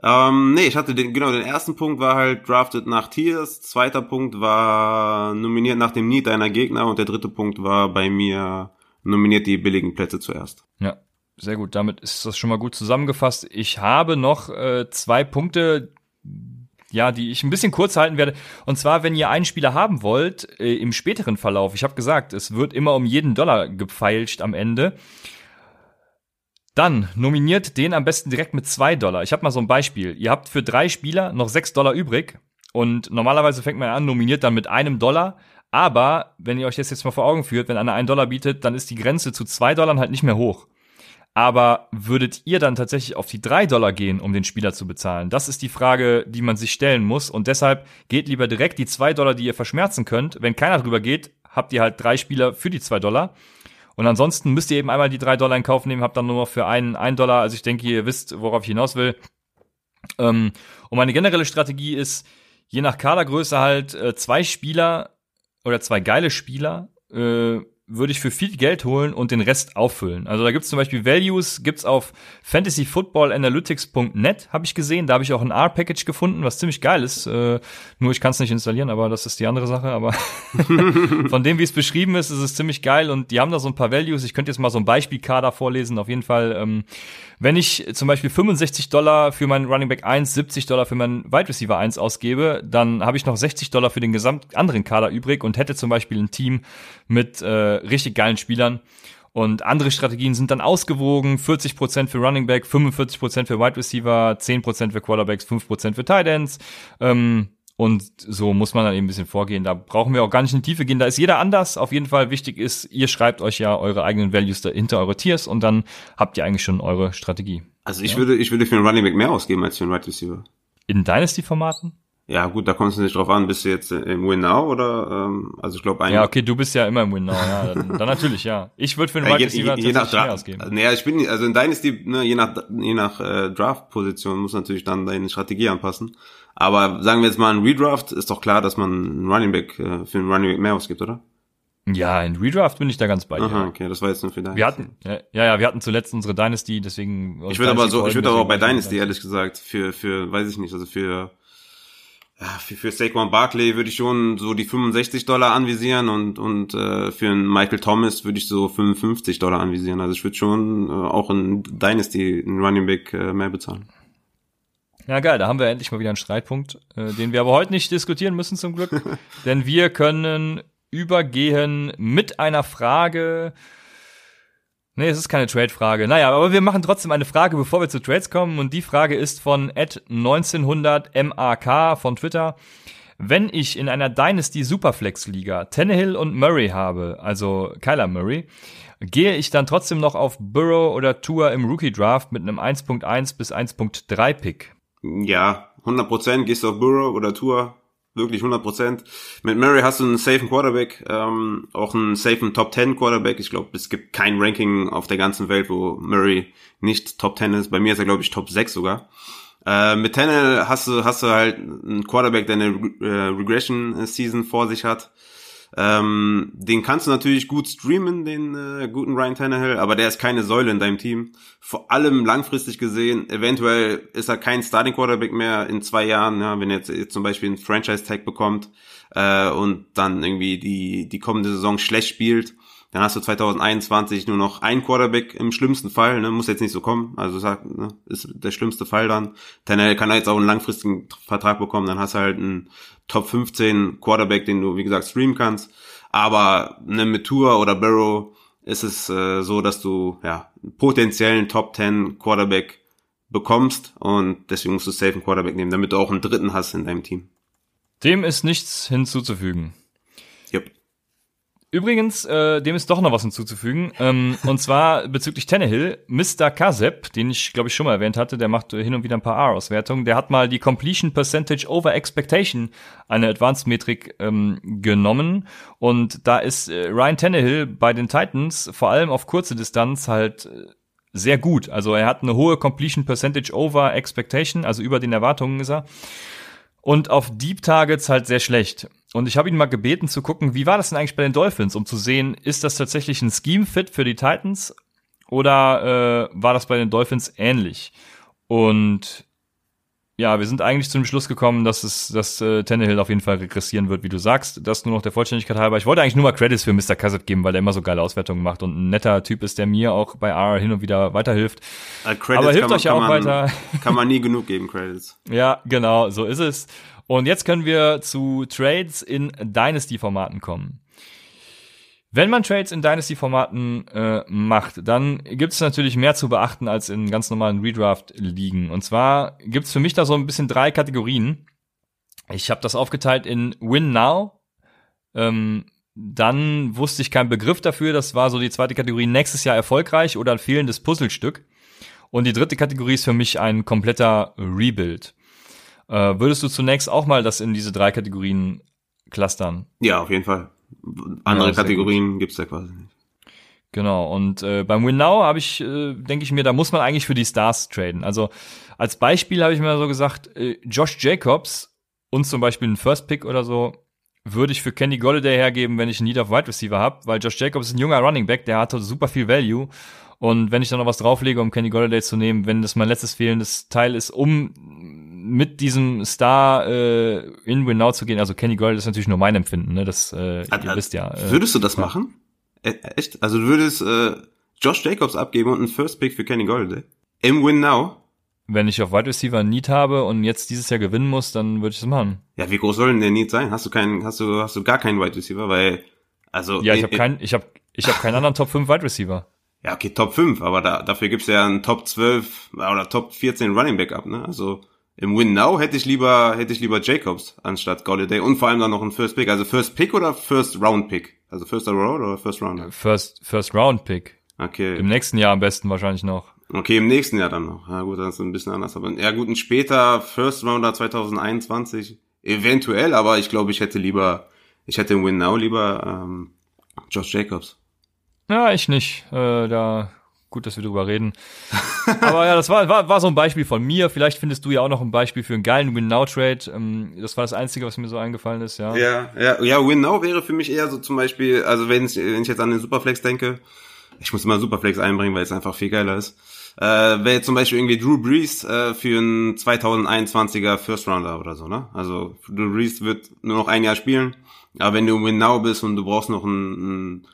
Ähm, nee, ich hatte den, genau, den ersten Punkt war halt drafted nach Tiers, zweiter Punkt war nominiert nach dem Need deiner Gegner und der dritte Punkt war bei mir nominiert die billigen Plätze zuerst. Ja, sehr gut. Damit ist das schon mal gut zusammengefasst. Ich habe noch äh, zwei Punkte, ja, die ich ein bisschen kurz halten werde. Und zwar, wenn ihr einen Spieler haben wollt, äh, im späteren Verlauf, ich habe gesagt, es wird immer um jeden Dollar gepfeilscht am Ende. Dann nominiert den am besten direkt mit zwei Dollar. Ich habe mal so ein Beispiel. Ihr habt für drei Spieler noch sechs Dollar übrig und normalerweise fängt man an, nominiert dann mit einem Dollar. Aber wenn ihr euch das jetzt mal vor Augen führt, wenn einer einen Dollar bietet, dann ist die Grenze zu zwei Dollar halt nicht mehr hoch. Aber würdet ihr dann tatsächlich auf die drei Dollar gehen, um den Spieler zu bezahlen? Das ist die Frage, die man sich stellen muss. Und deshalb geht lieber direkt die zwei Dollar, die ihr verschmerzen könnt. Wenn keiner drüber geht, habt ihr halt drei Spieler für die zwei Dollar. Und ansonsten müsst ihr eben einmal die drei Dollar in Kauf nehmen, habt dann nur noch für einen, einen Dollar. Also ich denke, ihr wisst, worauf ich hinaus will. Ähm, und meine generelle Strategie ist, je nach Kadergröße halt äh, zwei Spieler oder zwei geile Spieler äh, würde ich für viel Geld holen und den Rest auffüllen. Also da gibt's zum Beispiel Values, gibt's auf fantasyfootballanalytics.net, habe ich gesehen. Da habe ich auch ein R-Package gefunden, was ziemlich geil ist. Äh, nur ich kann es nicht installieren, aber das ist die andere Sache. Aber von dem, wie es beschrieben ist, ist es ziemlich geil. Und die haben da so ein paar Values. Ich könnte jetzt mal so ein Beispielkader vorlesen. Auf jeden Fall, ähm, wenn ich zum Beispiel 65 Dollar für meinen Running Back 1, 70 Dollar für meinen Wide Receiver 1 ausgebe, dann habe ich noch 60 Dollar für den gesamt anderen Kader übrig und hätte zum Beispiel ein Team mit äh, richtig geilen Spielern. Und andere Strategien sind dann ausgewogen. 40% für Running Back, 45% für Wide Receiver, 10% für Quarterbacks, 5% für Tight Ends. Ähm, und so muss man dann eben ein bisschen vorgehen. Da brauchen wir auch gar nicht in die Tiefe gehen. Da ist jeder anders. Auf jeden Fall wichtig ist, ihr schreibt euch ja eure eigenen Values dahinter eure Tiers und dann habt ihr eigentlich schon eure Strategie. Also ich ja? würde, ich würde für einen Running Back mehr ausgeben als für einen Wide Receiver. In Dynasty-Formaten? Ja, gut, da kommst du nicht drauf an, bist du jetzt im Win Now oder ähm, also ich glaube Ja, okay, du bist ja immer im Win Now, ja, dann, dann natürlich, ja. Ich würde für einen Wide Receiver je, je, je nach mehr ausgeben. Naja, ich bin also in Dynasty, ne, je nach je nach äh, Draft Position muss natürlich dann deine Strategie anpassen. Aber sagen wir jetzt mal ein Redraft, ist doch klar, dass man einen Running Back äh, für einen Running Back mehr ausgibt, oder? Ja, in Redraft bin ich da ganz bei dir. Aha, okay, das war jetzt nur für Dynasty. Wir hatten, ja, ja, wir hatten zuletzt unsere Dynasty, deswegen. Ich würde aber so, ich würde aber auch bei Dynasty, ehrlich gesagt, für, für, weiß ich nicht, also für, ja, für, für Saquon Barkley würde ich schon so die 65 Dollar anvisieren und, und äh, für einen Michael Thomas würde ich so 55 Dollar anvisieren. Also ich würde schon äh, auch in Dynasty einen Running Back äh, mehr bezahlen. Ja, geil, da haben wir endlich mal wieder einen Streitpunkt, äh, den wir aber heute nicht diskutieren müssen zum Glück. denn wir können übergehen mit einer Frage. Nee, es ist keine Trade-Frage. Naja, aber wir machen trotzdem eine Frage, bevor wir zu Trades kommen. Und die Frage ist von Ed1900MAK von Twitter. Wenn ich in einer Dynasty Superflex Liga Tannehill und Murray habe, also Kyler Murray, gehe ich dann trotzdem noch auf Burrow oder Tour im Rookie Draft mit einem 1.1 bis 1.3 Pick? Ja, 100% gehst du auf Burrow oder Tour wirklich 100%. Mit Murray hast du einen safen Quarterback, ähm, auch einen safen Top 10 Quarterback. Ich glaube, es gibt kein Ranking auf der ganzen Welt, wo Murray nicht Top 10 ist. Bei mir ist er, glaube ich, Top 6 sogar. Äh, mit Tennel hast du, hast du halt einen Quarterback, der eine äh, Regression-Season vor sich hat. Ähm, den kannst du natürlich gut streamen, den äh, guten Ryan Tannehill, aber der ist keine Säule in deinem Team. Vor allem langfristig gesehen, eventuell ist er kein Starting Quarterback mehr in zwei Jahren, ja, wenn er jetzt, jetzt zum Beispiel einen Franchise Tag bekommt äh, und dann irgendwie die die kommende Saison schlecht spielt dann hast du 2021 nur noch ein Quarterback im schlimmsten Fall, ne? muss jetzt nicht so kommen, also sag, ne? ist der schlimmste Fall dann. Tannehill kann er jetzt auch einen langfristigen Vertrag bekommen, dann hast du halt einen Top 15 Quarterback, den du, wie gesagt, streamen kannst. Aber ne, mit Tour oder Barrow ist es äh, so, dass du ja potenziellen Top 10 Quarterback bekommst und deswegen musst du safe einen Quarterback nehmen, damit du auch einen dritten hast in deinem Team. Dem ist nichts hinzuzufügen. Übrigens, äh, dem ist doch noch was hinzuzufügen. Ähm, und zwar bezüglich Tannehill, Mr. Kazep, den ich glaube ich schon mal erwähnt hatte, der macht hin und wieder ein paar R-Auswertungen, der hat mal die Completion Percentage over Expectation, eine Advanced-Metrik, ähm, genommen. Und da ist äh, Ryan Tannehill bei den Titans vor allem auf kurze Distanz halt äh, sehr gut. Also er hat eine hohe Completion Percentage over Expectation, also über den Erwartungen ist er und auf Deep Targets halt sehr schlecht. Und ich habe ihn mal gebeten zu gucken, wie war das denn eigentlich bei den Dolphins, um zu sehen, ist das tatsächlich ein Scheme-Fit für die Titans oder äh, war das bei den Dolphins ähnlich? Und ja, wir sind eigentlich zu dem Schluss gekommen, dass es, dass äh, Tannehill auf jeden Fall regressieren wird, wie du sagst. Das nur noch der Vollständigkeit halber. Ich wollte eigentlich nur mal Credits für Mr. Cassett geben, weil er immer so geile Auswertungen macht und ein netter Typ ist, der mir auch bei R hin und wieder weiterhilft. Uh, Aber hilft man, euch ja auch man, weiter. Kann man nie genug geben, Credits. ja, genau, so ist es. Und jetzt können wir zu Trades in Dynasty-Formaten kommen. Wenn man Trades in Dynasty-Formaten äh, macht, dann gibt es natürlich mehr zu beachten als in ganz normalen Redraft-Ligen. Und zwar gibt es für mich da so ein bisschen drei Kategorien. Ich habe das aufgeteilt in Win Now. Ähm, dann wusste ich keinen Begriff dafür. Das war so die zweite Kategorie nächstes Jahr erfolgreich oder ein fehlendes Puzzlestück. Und die dritte Kategorie ist für mich ein kompletter Rebuild. Äh, würdest du zunächst auch mal das in diese drei Kategorien clustern? Ja, auf jeden Fall. Andere ja, Kategorien gibt's da quasi nicht. Genau, und äh, beim WinNow habe ich, äh, denke ich mir, da muss man eigentlich für die Stars traden. Also als Beispiel habe ich mir so gesagt, äh, Josh Jacobs und zum Beispiel einen First Pick oder so würde ich für Kenny Golladay hergeben, wenn ich einen Need auf Wide Receiver habe, weil Josh Jacobs ist ein junger Running Back, der hat super viel Value und wenn ich dann noch was drauflege, um Kenny Golladay zu nehmen, wenn das mein letztes fehlendes Teil ist, um mit diesem Star äh, in Win zu gehen, also Kenny Gold ist natürlich nur mein Empfinden, ne? Das äh, ihr äh, wisst ja. Äh, würdest du das machen? E echt? Also du würdest äh, Josh Jacobs abgeben und einen First Pick für Kenny Gold im Win Now? Wenn ich auf Wide Receiver ein Need habe und jetzt dieses Jahr gewinnen muss, dann würde ich das machen. Ja, wie groß soll denn der Need sein? Hast du keinen, hast du, hast du gar keinen Wide Receiver, weil also ja, ich habe keinen, ich habe, ich habe keinen anderen Top 5 Wide Receiver. Ja, okay, Top 5, aber da, dafür gibt's ja einen Top 12 oder Top 14 Running Back ab, ne? Also im Win Now hätte ich lieber, hätte ich lieber Jacobs anstatt Golladay und vor allem dann noch ein First Pick. Also First Pick oder First Round Pick? Also First Round oder First Round? First, First Round Pick. Okay. Im nächsten Jahr am besten wahrscheinlich noch. Okay, im nächsten Jahr dann noch. Ja gut, das ist ein bisschen anders. Aber ja gut, und später First Rounder 2021 eventuell, aber ich glaube, ich hätte lieber, ich hätte im Win Now lieber ähm, Josh Jacobs. Ja, ich nicht. Äh, da gut, dass wir drüber reden. Aber ja, das war, war, war so ein Beispiel von mir. Vielleicht findest du ja auch noch ein Beispiel für einen geilen Win-Now-Trade. Ähm, das war das Einzige, was mir so eingefallen ist, ja. Ja, ja, ja Win-Now wäre für mich eher so zum Beispiel, also wenn ich, wenn ich jetzt an den Superflex denke, ich muss immer Superflex einbringen, weil es einfach viel geiler ist. Äh, wäre zum Beispiel irgendwie Drew Brees äh, für einen 2021er First Rounder oder so, ne? Also Drew Brees wird nur noch ein Jahr spielen, aber wenn du Win Now bist und du brauchst noch einen, einen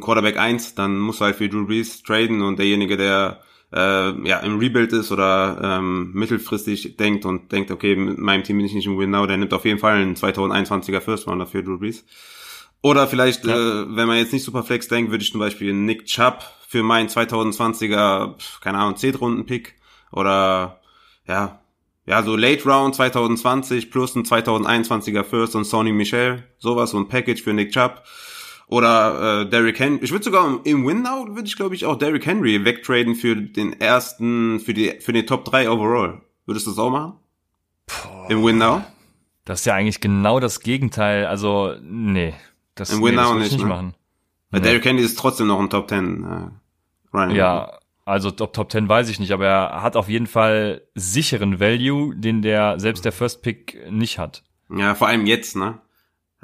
Quarterback 1, dann musst du halt für Drew Brees traden und derjenige, der äh, ja im Rebuild ist oder ähm, mittelfristig denkt und denkt, okay, mit meinem Team bin ich nicht im Win Now, der nimmt auf jeden Fall einen 2021er First Rounder für Drew Brees. Oder vielleicht, ja. äh, wenn man jetzt nicht Superflex denkt, würde ich zum Beispiel Nick Chubb für meinen 2020er, keine Ahnung, 10 Runden Pick oder ja, ja, so Late Round 2020 plus ein 2021er First und Sony Michel, sowas, so ein Package für Nick Chubb. Oder äh, Derrick Henry. Ich würde sogar im Win-Now würde ich, glaube ich, auch Derrick Henry wegtraden für den ersten, für die, für die Top 3 overall. Würdest du das auch machen? Boah. Im Win-Now? Das ist ja eigentlich genau das Gegenteil. Also, nee. Das, Im Win nee, nicht, nicht ne? machen. Weil nee. Derrick Henry ist trotzdem noch ein Top 10 äh, Running. Ja, also Top, Top 10 weiß ich nicht, aber er hat auf jeden Fall sicheren Value, den der selbst der First Pick nicht hat. Ja, vor allem jetzt, ne?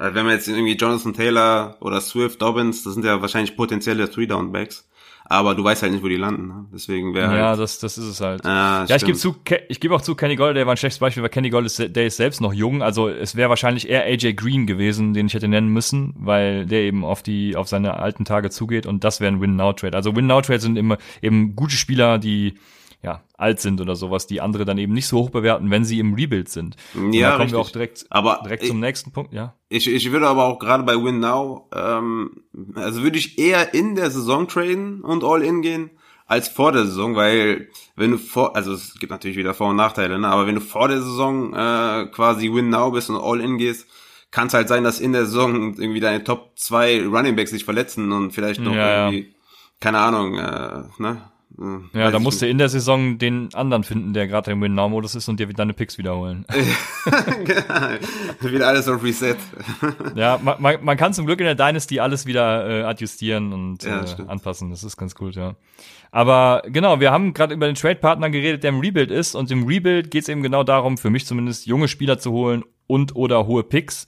Wenn man jetzt irgendwie Jonathan Taylor oder Swift Dobbins, das sind ja wahrscheinlich potenzielle Three-Down-Backs aber du weißt halt nicht, wo die landen. Ne? Deswegen wäre Ja, halt, das, das ist es halt. Ah, ja, ich gebe zu, ich gebe auch zu, Kenny Gold, der war ein schlechtes Beispiel, weil Kenny Gold ist, der ist selbst noch jung. Also es wäre wahrscheinlich eher AJ Green gewesen, den ich hätte nennen müssen, weil der eben auf die, auf seine alten Tage zugeht und das wäre ein Win-Now-Trade. Also Win-Now-Trade sind immer eben gute Spieler, die ja, alt sind oder sowas, die andere dann eben nicht so hoch bewerten, wenn sie im Rebuild sind. Und ja, da kommen richtig. wir auch direkt, aber direkt zum ich, nächsten Punkt, ja. Ich, ich würde aber auch gerade bei Win Now, ähm, also würde ich eher in der Saison traden und all in gehen, als vor der Saison, weil wenn du vor, also es gibt natürlich wieder Vor- und Nachteile, ne? aber wenn du vor der Saison äh, quasi Win Now bist und all in gehst, kann es halt sein, dass in der Saison irgendwie deine Top 2 Running Backs sich verletzen und vielleicht noch ja, irgendwie, ja. keine Ahnung, äh, ne? Ja, da musst du in der Saison den anderen finden, der gerade im Win-Now-Modus ist und dir deine Picks wiederholen. wieder alles auf Reset. ja, man, man, man, kann zum Glück in der Dynasty alles wieder äh, adjustieren und ja, äh, anpassen. Das ist ganz gut, ja. Aber genau, wir haben gerade über den Trade-Partner geredet, der im Rebuild ist. Und im Rebuild geht es eben genau darum, für mich zumindest junge Spieler zu holen und oder hohe Picks.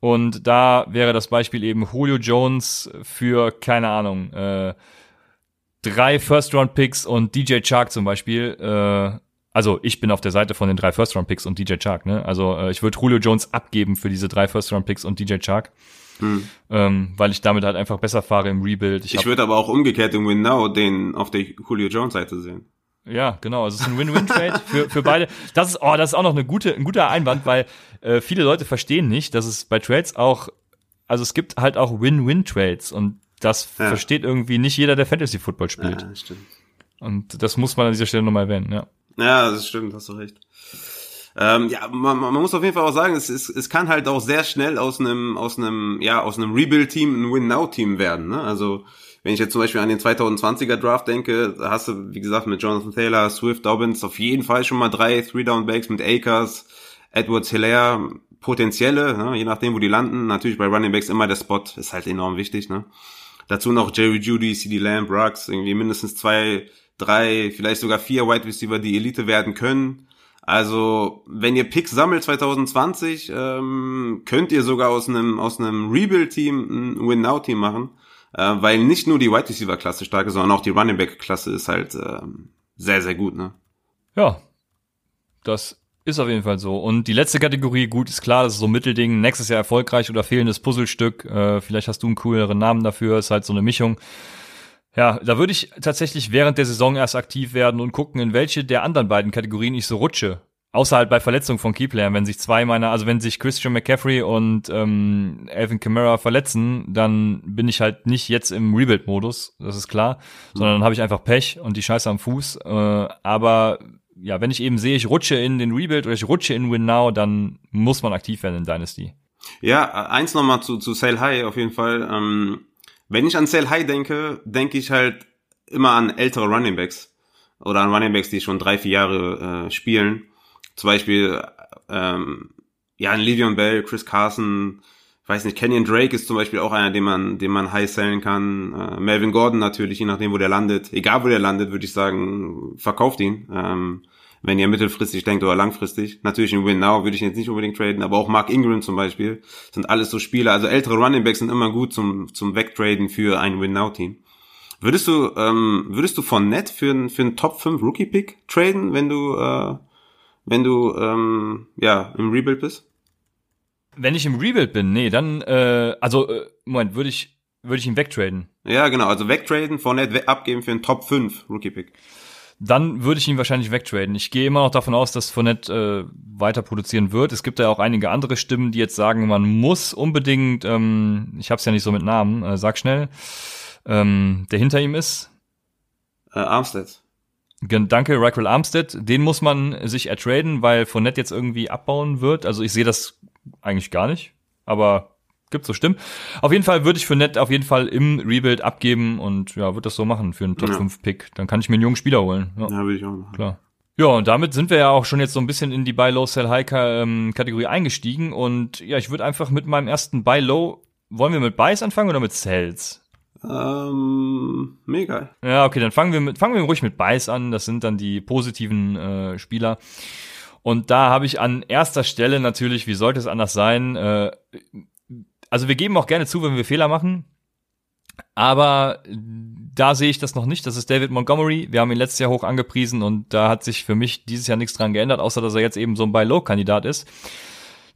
Und da wäre das Beispiel eben Julio Jones für, keine Ahnung, äh, drei First-Round-Picks und DJ Chark zum Beispiel. Äh, also ich bin auf der Seite von den drei First-Round-Picks und DJ Chark. Ne? Also äh, ich würde Julio Jones abgeben für diese drei First-Round-Picks und DJ Chark. Hm. Ähm, weil ich damit halt einfach besser fahre im Rebuild. Ich, ich würde aber auch umgekehrt im Win Now den auf der Julio Jones Seite sehen. Ja, genau. Also es ist ein Win-Win-Trade für, für beide. Das ist, oh, das ist auch noch eine gute, ein guter Einwand, weil äh, viele Leute verstehen nicht, dass es bei Trades auch, also es gibt halt auch Win-Win-Trades und das ja. versteht irgendwie nicht jeder, der Fantasy Football spielt. Ja, stimmt. Und das muss man an dieser Stelle nochmal erwähnen, ja. Ja, das stimmt, hast du recht. Ähm, ja, man, man muss auf jeden Fall auch sagen, es, es, es kann halt auch sehr schnell aus einem, aus einem, ja, aus einem Rebuild-Team ein Win-Now-Team werden. Ne? Also wenn ich jetzt zum Beispiel an den 2020er Draft denke, da hast du, wie gesagt, mit Jonathan Taylor, Swift Dobbins auf jeden Fall schon mal drei Three-Down-Backs mit Akers, Edwards Hilaire, potenzielle, ne? je nachdem, wo die landen. Natürlich bei Running Backs immer der Spot, ist halt enorm wichtig. Ne? Dazu noch Jerry Judy, CD Lamb, Rux, irgendwie mindestens zwei, drei, vielleicht sogar vier Wide Receiver, die Elite werden können. Also, wenn ihr Picks sammelt 2020, ähm, könnt ihr sogar aus einem, aus einem Rebuild-Team ein Win-Now-Team machen, äh, weil nicht nur die Wide Receiver-Klasse stark ist, sondern auch die Running Back-Klasse ist halt ähm, sehr, sehr gut, ne? Ja, das ist auf jeden Fall so. Und die letzte Kategorie, gut, ist klar, das ist so ein Mittelding, nächstes Jahr erfolgreich oder fehlendes Puzzlestück. Äh, vielleicht hast du einen cooleren Namen dafür, ist halt so eine Mischung. Ja, da würde ich tatsächlich während der Saison erst aktiv werden und gucken, in welche der anderen beiden Kategorien ich so rutsche. Außer halt bei Verletzungen von Keyplayern. Wenn sich zwei meiner, also wenn sich Christian McCaffrey und ähm, Alvin Kamara verletzen, dann bin ich halt nicht jetzt im Rebuild-Modus, das ist klar, mhm. sondern dann habe ich einfach Pech und die Scheiße am Fuß. Äh, aber ja, wenn ich eben sehe, ich rutsche in den Rebuild oder ich rutsche in Win Now, dann muss man aktiv werden in Dynasty. Ja, eins nochmal zu, zu Sale High auf jeden Fall. Ähm, wenn ich an Sale High denke, denke ich halt immer an ältere Running Backs oder an Running Backs, die schon drei, vier Jahre äh, spielen. Zum Beispiel ähm, ja, an Livion Bell, Chris Carson, weiß nicht, Kenyon Drake ist zum Beispiel auch einer, den man, den man high sellen kann. Äh, Melvin Gordon natürlich, je nachdem, wo der landet. Egal, wo der landet, würde ich sagen, verkauft ihn. Ähm, wenn ihr mittelfristig denkt oder langfristig. Natürlich in Win Now würde ich jetzt nicht unbedingt traden, aber auch Mark Ingram zum Beispiel sind alles so Spieler. Also ältere Running Backs sind immer gut zum, zum Wegtraden für ein Win Now Team. Würdest du, ähm, würdest du von Net für, für einen Top 5 Rookie Pick traden, wenn du, äh, wenn du, ähm, ja, im Rebuild bist? Wenn ich im Rebuild bin, nee, dann, äh, also, äh, Moment, würde ich, würde ich ihn wegtraden. Ja, genau, also wegtraden, Fournette abgeben für einen Top 5 Rookie-Pick. Dann würde ich ihn wahrscheinlich wegtraden. Ich gehe immer noch davon aus, dass Fournette äh, weiter produzieren wird. Es gibt ja auch einige andere Stimmen, die jetzt sagen, man muss unbedingt, ähm, ich hab's ja nicht so mit Namen, äh, sag schnell, ähm, der hinter ihm ist. Äh, Armstead. Danke, Raquel Armstead. Den muss man sich ertraden, weil Fournette jetzt irgendwie abbauen wird. Also ich sehe das eigentlich gar nicht, aber gibt so Stimmen. Auf jeden Fall würde ich für Net auf jeden Fall im Rebuild abgeben und ja, würde das so machen für einen Top ja. 5 Pick. Dann kann ich mir einen jungen Spieler holen. Ja, ja würde ich auch machen. Klar. Ja, und damit sind wir ja auch schon jetzt so ein bisschen in die Buy Low Sell High ähm, Kategorie eingestiegen und ja, ich würde einfach mit meinem ersten Buy Low wollen wir mit Buys anfangen oder mit Sells? Ähm, mega. Ja, okay, dann fangen wir mit fangen wir ruhig mit Buys an, das sind dann die positiven äh, Spieler. Und da habe ich an erster Stelle natürlich, wie sollte es anders sein, äh, also wir geben auch gerne zu, wenn wir Fehler machen, aber da sehe ich das noch nicht. Das ist David Montgomery. Wir haben ihn letztes Jahr hoch angepriesen und da hat sich für mich dieses Jahr nichts dran geändert, außer dass er jetzt eben so ein Buy-Low-Kandidat ist.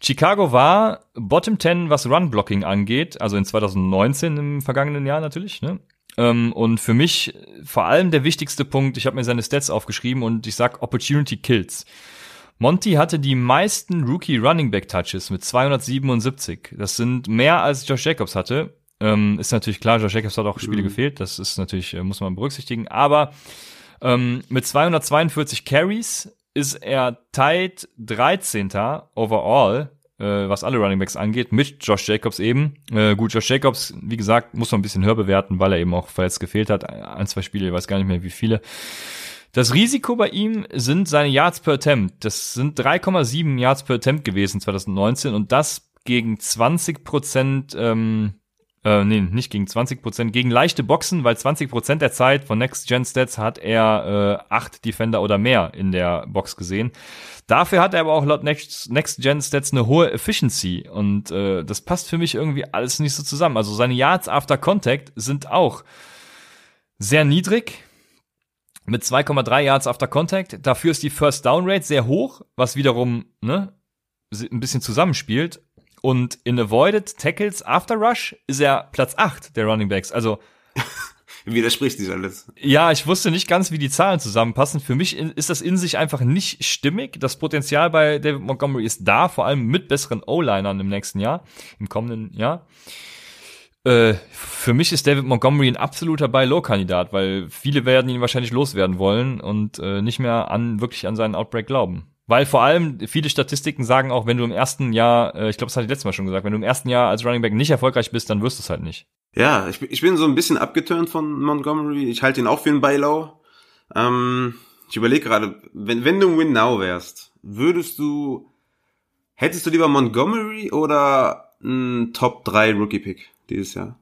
Chicago war Bottom 10, was Run-Blocking angeht, also in 2019 im vergangenen Jahr natürlich. Ne? Ähm, und für mich vor allem der wichtigste Punkt, ich habe mir seine Stats aufgeschrieben und ich sag Opportunity Kills. Monty hatte die meisten Rookie Running Back Touches mit 277. Das sind mehr als Josh Jacobs hatte. Ähm, ist natürlich klar, Josh Jacobs hat auch Spiele mhm. gefehlt. Das ist natürlich, äh, muss man berücksichtigen. Aber ähm, mit 242 Carries ist er tight 13. overall, äh, was alle Running Backs angeht, mit Josh Jacobs eben. Äh, gut, Josh Jacobs, wie gesagt, muss man ein bisschen höher bewerten, weil er eben auch verletzt gefehlt hat. Ein, zwei Spiele, ich weiß gar nicht mehr wie viele. Das Risiko bei ihm sind seine Yards per Attempt. Das sind 3,7 Yards per Attempt gewesen 2019 und das gegen 20 Prozent, ähm, äh, nee, nicht gegen 20 Prozent, gegen leichte Boxen, weil 20 Prozent der Zeit von Next Gen Stats hat er äh, acht Defender oder mehr in der Box gesehen. Dafür hat er aber auch laut Next, Next Gen Stats eine hohe Efficiency und äh, das passt für mich irgendwie alles nicht so zusammen. Also seine Yards after Contact sind auch sehr niedrig mit 2,3 Yards after Contact. Dafür ist die First Down Rate sehr hoch, was wiederum ne, ein bisschen zusammenspielt. Und in Avoided Tackles After Rush ist er Platz 8 der Running Backs. Also widerspricht sich alles. Ja, ich wusste nicht ganz, wie die Zahlen zusammenpassen. Für mich ist das in sich einfach nicht stimmig. Das Potenzial bei David Montgomery ist da, vor allem mit besseren O-Linern im nächsten Jahr, im kommenden Jahr. Äh, für mich ist David Montgomery ein absoluter Buy-Low-Kandidat, weil viele werden ihn wahrscheinlich loswerden wollen und äh, nicht mehr an wirklich an seinen Outbreak glauben. Weil vor allem viele Statistiken sagen auch, wenn du im ersten Jahr, äh, ich glaube, das hatte ich letztes Mal schon gesagt, wenn du im ersten Jahr als Running Back nicht erfolgreich bist, dann wirst du es halt nicht. Ja, ich, ich bin so ein bisschen abgeturnt von Montgomery. Ich halte ihn auch für einen Buy-Low. Ähm, ich überlege gerade, wenn, wenn du ein Win-Now wärst, würdest du, hättest du lieber Montgomery oder ein Top-3 Rookie-Pick? Dieses Jahr?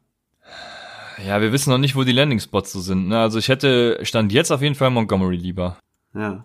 Ja, wir wissen noch nicht, wo die Landing-Spots so sind. Ne? Also ich hätte Stand jetzt auf jeden Fall Montgomery lieber. Ja.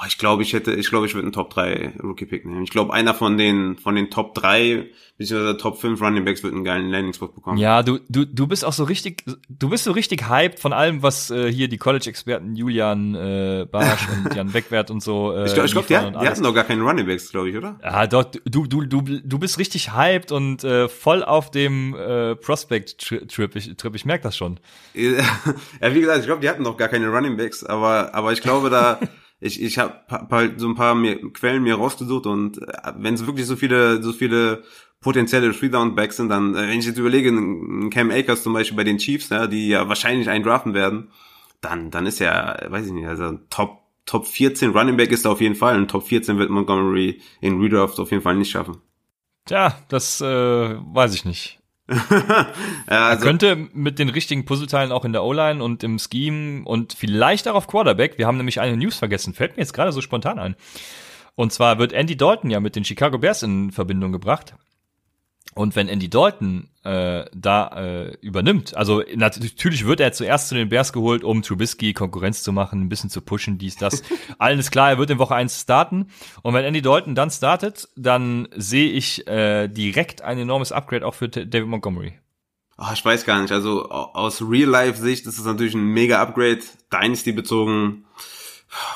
Oh, ich glaube, ich hätte, ich glaube, ich würde einen Top 3 Rookie Pick nehmen. Ich glaube, einer von den, von den Top 3 beziehungsweise Top 5 Running Backs wird einen geilen Landing Spot bekommen. Ja, du, du, du bist auch so richtig, du bist so richtig hyped von allem, was äh, hier die College-Experten Julian äh, Barsch und Jan Wegwert und so. Äh, ich glaube, glaub, die, hat, die hatten doch gar keine Running Backs, glaube ich, oder? Ja, doch, du, du, du, du bist richtig hyped und äh, voll auf dem äh, Prospect-Trip. Ich, Trip, ich merke das schon. ja, wie gesagt, ich glaube, die hatten doch gar keine Running Backs, aber, aber ich glaube, da ich, ich habe halt so ein paar mir, Quellen mir rausgesucht und äh, wenn es wirklich so viele, so viele potenzielle Three-Down-Backs sind, dann, äh, wenn ich jetzt überlege, Cam Akers zum Beispiel bei den Chiefs, ja, die ja wahrscheinlich einen draften werden, dann, dann ist ja, weiß ich nicht, also Top, Top 14 Running Back ist da auf jeden Fall und Top 14 wird Montgomery in Redraft auf jeden Fall nicht schaffen. Tja, das äh, weiß ich nicht. also, er könnte mit den richtigen Puzzleteilen auch in der O-Line und im Scheme und vielleicht auch auf Quarterback. Wir haben nämlich eine News vergessen, fällt mir jetzt gerade so spontan ein. Und zwar wird Andy Dalton ja mit den Chicago Bears in Verbindung gebracht. Und wenn Andy Dalton äh, da äh, übernimmt, also natürlich wird er zuerst zu den Bears geholt, um Trubisky Konkurrenz zu machen, ein bisschen zu pushen, dies, das. Allen ist klar, er wird in Woche eins starten. Und wenn Andy Dalton dann startet, dann sehe ich äh, direkt ein enormes Upgrade auch für David Montgomery. Oh, ich weiß gar nicht. Also aus Real-Life-Sicht ist es natürlich ein mega Upgrade. Dynasty bezogen,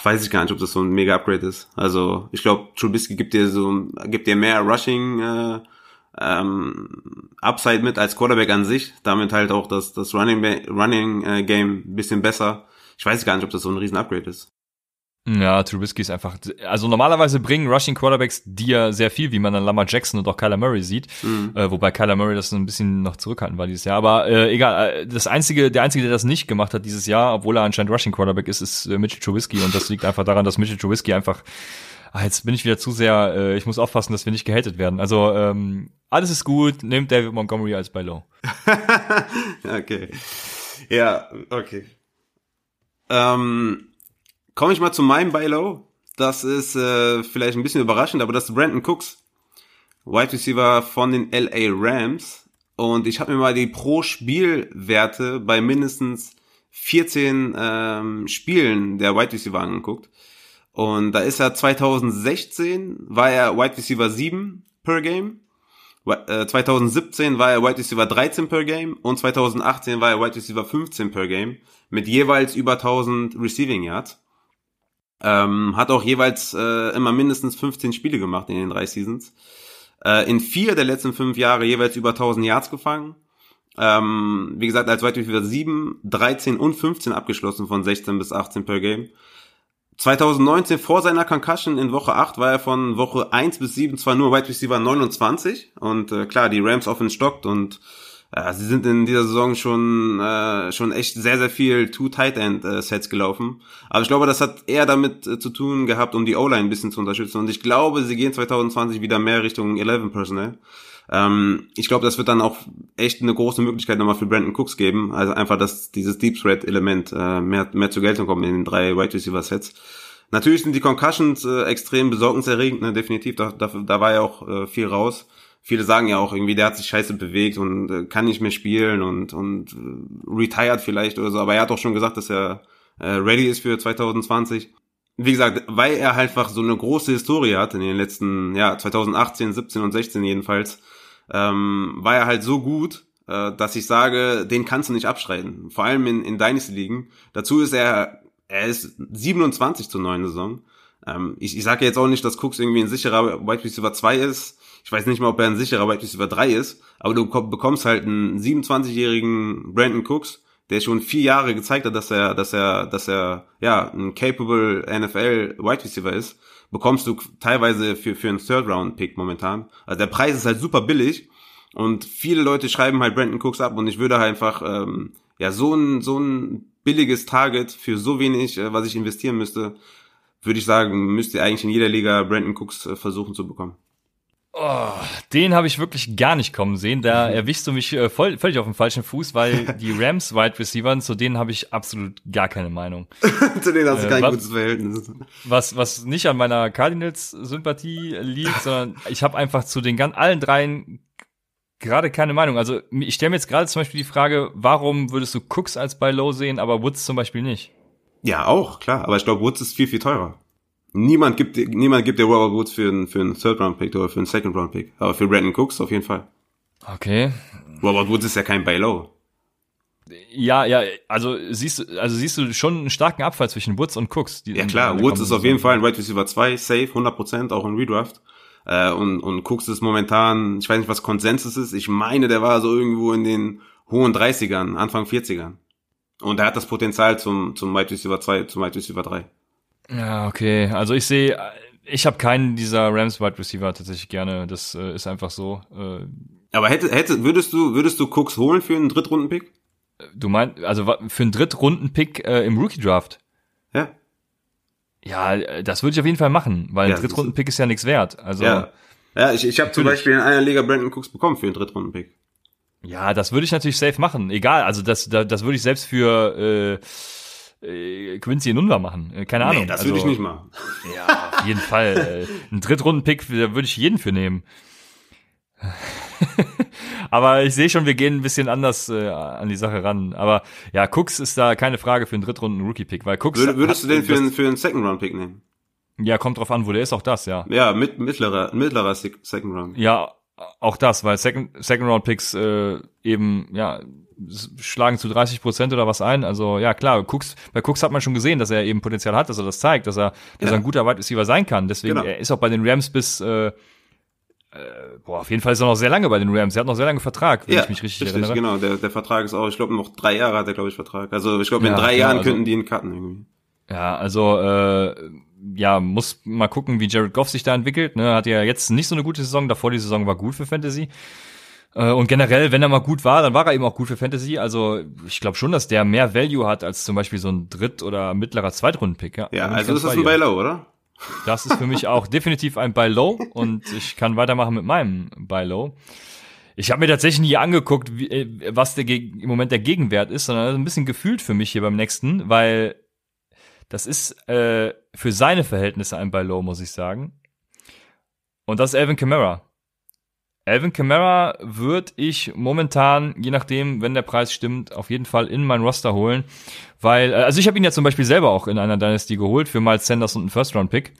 weiß ich gar nicht, ob das so ein mega Upgrade ist. Also ich glaube, Trubisky gibt dir so, gibt dir mehr Rushing. Äh, ähm, Upside mit als Quarterback an sich, damit halt auch das, das Running, Running äh, Game ein bisschen besser. Ich weiß gar nicht, ob das so ein riesen Upgrade ist. Ja, Trubisky ist einfach, also normalerweise bringen Rushing Quarterbacks dir sehr viel, wie man an Lamar Jackson und auch Kyler Murray sieht, mhm. äh, wobei Kyler Murray das ein bisschen noch zurückhaltend war dieses Jahr, aber äh, egal, äh, das einzige, der einzige, der das nicht gemacht hat dieses Jahr, obwohl er anscheinend Rushing Quarterback ist, ist äh, Mitchell Trubisky und das liegt einfach daran, dass Mitchell Trubisky einfach ah, jetzt bin ich wieder zu sehr, äh, ich muss aufpassen, dass wir nicht gehatet werden. Also ähm, alles ist gut, nehmt David Montgomery als bei Low. okay. Ja, okay. Ähm, Komme ich mal zu meinem Buy Low. Das ist äh, vielleicht ein bisschen überraschend, aber das ist Brandon Cooks, Wide Receiver von den LA Rams. Und ich habe mir mal die Pro-Spielwerte bei mindestens 14 ähm, Spielen der Wide Receiver angeguckt. Und da ist er 2016, war er Wide Receiver 7 per Game. 2017 äh, war er Wide Receiver 13 per Game und 2018 war er Wide Receiver 15 per Game mit jeweils über 1000 Receiving Yards. Ähm, hat auch jeweils äh, immer mindestens 15 Spiele gemacht in den drei Seasons. Äh, in vier der letzten fünf Jahre jeweils über 1000 Yards gefangen. Ähm, wie gesagt, als Wide Receiver 7, 13 und 15 abgeschlossen von 16 bis 18 per Game. 2019 vor seiner Concussion in Woche 8 war er von Woche 1 bis 7 zwar nur Wide Receiver 29 und äh, klar, die Rams Offense stockt und äh, sie sind in dieser Saison schon äh, schon echt sehr sehr viel Two Tight End äh, Sets gelaufen, aber ich glaube, das hat eher damit äh, zu tun gehabt, um die O-Line ein bisschen zu unterstützen und ich glaube, sie gehen 2020 wieder mehr Richtung 11 Personnel. Ähm, ich glaube, das wird dann auch echt eine große Möglichkeit nochmal für Brandon Cooks geben. Also einfach, dass dieses Deep Threat Element äh, mehr, mehr zur Geltung kommt in den drei Wide Receiver Sets. Natürlich sind die Concussions äh, extrem besorgniserregend, ne, definitiv. Da, da, da war ja auch äh, viel raus. Viele sagen ja auch irgendwie, der hat sich scheiße bewegt und äh, kann nicht mehr spielen und, und äh, retired vielleicht oder so. Aber er hat auch schon gesagt, dass er äh, ready ist für 2020 wie gesagt, weil er halt einfach so eine große Historie hat in den letzten, ja, 2018, 17 und 16 jedenfalls, ähm, war er halt so gut, äh, dass ich sage, den kannst du nicht abschreiten. Vor allem in, in Dynasty-Ligen. Dazu ist er, er ist 27 zur neuen Saison. Ähm, ich, ich sage jetzt auch nicht, dass Cooks irgendwie ein sicherer Wide Receiver 2 ist. Ich weiß nicht mal, ob er ein sicherer Wide Receiver 3 ist, aber du bekommst halt einen 27-jährigen Brandon Cooks, der schon vier Jahre gezeigt hat, dass er, dass er, dass er, ja, ein capable NFL Wide Receiver ist bekommst du teilweise für, für einen Third-Round-Pick momentan. Also der Preis ist halt super billig und viele Leute schreiben halt Brandon Cooks ab und ich würde halt einfach, ähm, ja, so ein, so ein billiges Target für so wenig, äh, was ich investieren müsste, würde ich sagen, müsst ihr eigentlich in jeder Liga Brandon Cooks äh, versuchen zu bekommen. Oh, den habe ich wirklich gar nicht kommen sehen. Da mhm. erwischst du mich äh, voll, völlig auf dem falschen Fuß, weil die Rams Wide Receiver, zu denen habe ich absolut gar keine Meinung. zu denen hast du äh, kein was, gutes Verhältnis. Was, was nicht an meiner Cardinals-Sympathie liegt, sondern ich habe einfach zu den ganz allen dreien gerade keine Meinung. Also ich stelle mir jetzt gerade zum Beispiel die Frage, warum würdest du Cooks als bei Low sehen, aber Woods zum Beispiel nicht? Ja, auch, klar. Aber ich glaube, Woods ist viel, viel teurer. Niemand gibt, niemand gibt dir Robert Woods für einen, für einen Third-Round-Pick oder für einen Second-Round-Pick. Aber für Brandon Cooks auf jeden Fall. Okay. Robert Woods ist ja kein Buy Low. Ja, ja, also siehst du, also siehst du schon einen starken Abfall zwischen Woods und Cooks. ja klar, Woods ist auf jeden Fall ein Right Receiver 2, safe, 100%, auch in Redraft. Äh, und, und Cooks ist momentan, ich weiß nicht, was Konsensus ist, ich meine, der war so irgendwo in den hohen 30ern, Anfang 40ern. Und er hat das Potenzial zum, zum Wide Receiver 2, zum Wide Receiver 3. Ja, okay. Also ich sehe, ich habe keinen dieser Rams Wide Receiver tatsächlich gerne. Das äh, ist einfach so. Äh, Aber hätte, hätte, würdest du, würdest du Cooks holen für einen Drittrunden-Pick? Du meinst, also für einen Drittrunden-Pick äh, im Rookie-Draft? Ja. Ja, das würde ich auf jeden Fall machen, weil ja, ein Drittrunden-Pick ist ja nichts wert. Also, ja, ja ich, ich habe zum Beispiel in einer Liga Brandon Cooks bekommen für einen Drittrunden-Pick. Ja, das würde ich natürlich safe machen. Egal, also das, das, das würde ich selbst für äh, äh, Quincy Nunva machen. Äh, keine Ahnung. Nee, das also, würde ich nicht machen. Ja, auf jeden Fall. Äh, ein Drittrunden-Pick, da würde ich jeden für nehmen. Aber ich sehe schon, wir gehen ein bisschen anders äh, an die Sache ran. Aber ja, Cooks ist da keine Frage für einen Drittrunden-Rookie-Pick, weil Cooks. Würd, würdest du den für, einen, für einen Second-Round-Pick nehmen? Ja, kommt drauf an, wo der ist, auch das, ja. Ja, mit mittlerer, mittlerer Second Round. Ja, auch das, weil Second, Second Round Picks äh, eben, ja, schlagen zu 30 Prozent oder was ein. Also ja, klar, Cooks, bei Cooks hat man schon gesehen, dass er eben Potenzial hat, dass er das zeigt, dass er, dass ja. er ein guter Wide Receiver sein kann. Deswegen, genau. er ist auch bei den Rams bis, äh, äh, boah, auf jeden Fall ist er noch sehr lange bei den Rams. Er hat noch sehr lange Vertrag, wenn ja, ich mich richtig, richtig erinnere. genau. Der, der Vertrag ist auch, ich glaube, noch drei Jahre hat er, glaube ich, Vertrag. Also ich glaube, in ja, drei Jahren also, könnten die ihn cutten irgendwie. Ja, also äh, ja, muss mal gucken, wie Jared Goff sich da entwickelt. Ne? Hat ja jetzt nicht so eine gute Saison, davor die Saison war gut für Fantasy. Äh, und generell, wenn er mal gut war, dann war er eben auch gut für Fantasy. Also ich glaube schon, dass der mehr Value hat als zum Beispiel so ein Dritt- oder mittlerer Zweitrunden-Pick. Ja, ja also ist das ein Buy Low, oder? Das ist für mich auch definitiv ein Buy Low und ich kann weitermachen mit meinem Buy Low. Ich habe mir tatsächlich nie angeguckt, wie, äh, was der im Moment der Gegenwert ist, sondern ein bisschen gefühlt für mich hier beim nächsten, weil das ist äh, für seine Verhältnisse ein Buy Low, muss ich sagen. Und das ist Alvin Kamara. Alvin Kamara würde ich momentan, je nachdem, wenn der Preis stimmt, auf jeden Fall in mein Roster holen. Weil, äh, also ich habe ihn ja zum Beispiel selber auch in einer Dynasty geholt für Miles Sanders und einen First-Round-Pick.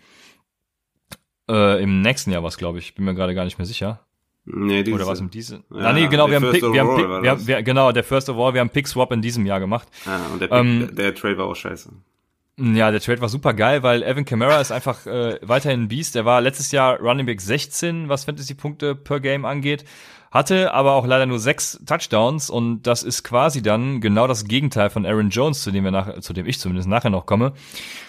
Äh, Im nächsten Jahr was, glaube ich. Bin mir gerade gar nicht mehr sicher. Nee, diese. Oder was im diesem? Ja, ah, nee, genau, wir haben, Pick, wir haben, Pick, wir haben, wir, genau, der First of All, wir haben Pick Swap in diesem Jahr gemacht. Ah, und der, Pick, ähm, der Trade war auch scheiße. Ja, der Trade war super geil, weil Evan Kamara ist einfach äh, weiterhin ein Beast. Er war letztes Jahr Running Back 16, was Fantasy-Punkte per Game angeht, hatte aber auch leider nur sechs Touchdowns und das ist quasi dann genau das Gegenteil von Aaron Jones, zu dem wir nach, zu dem ich zumindest nachher noch komme.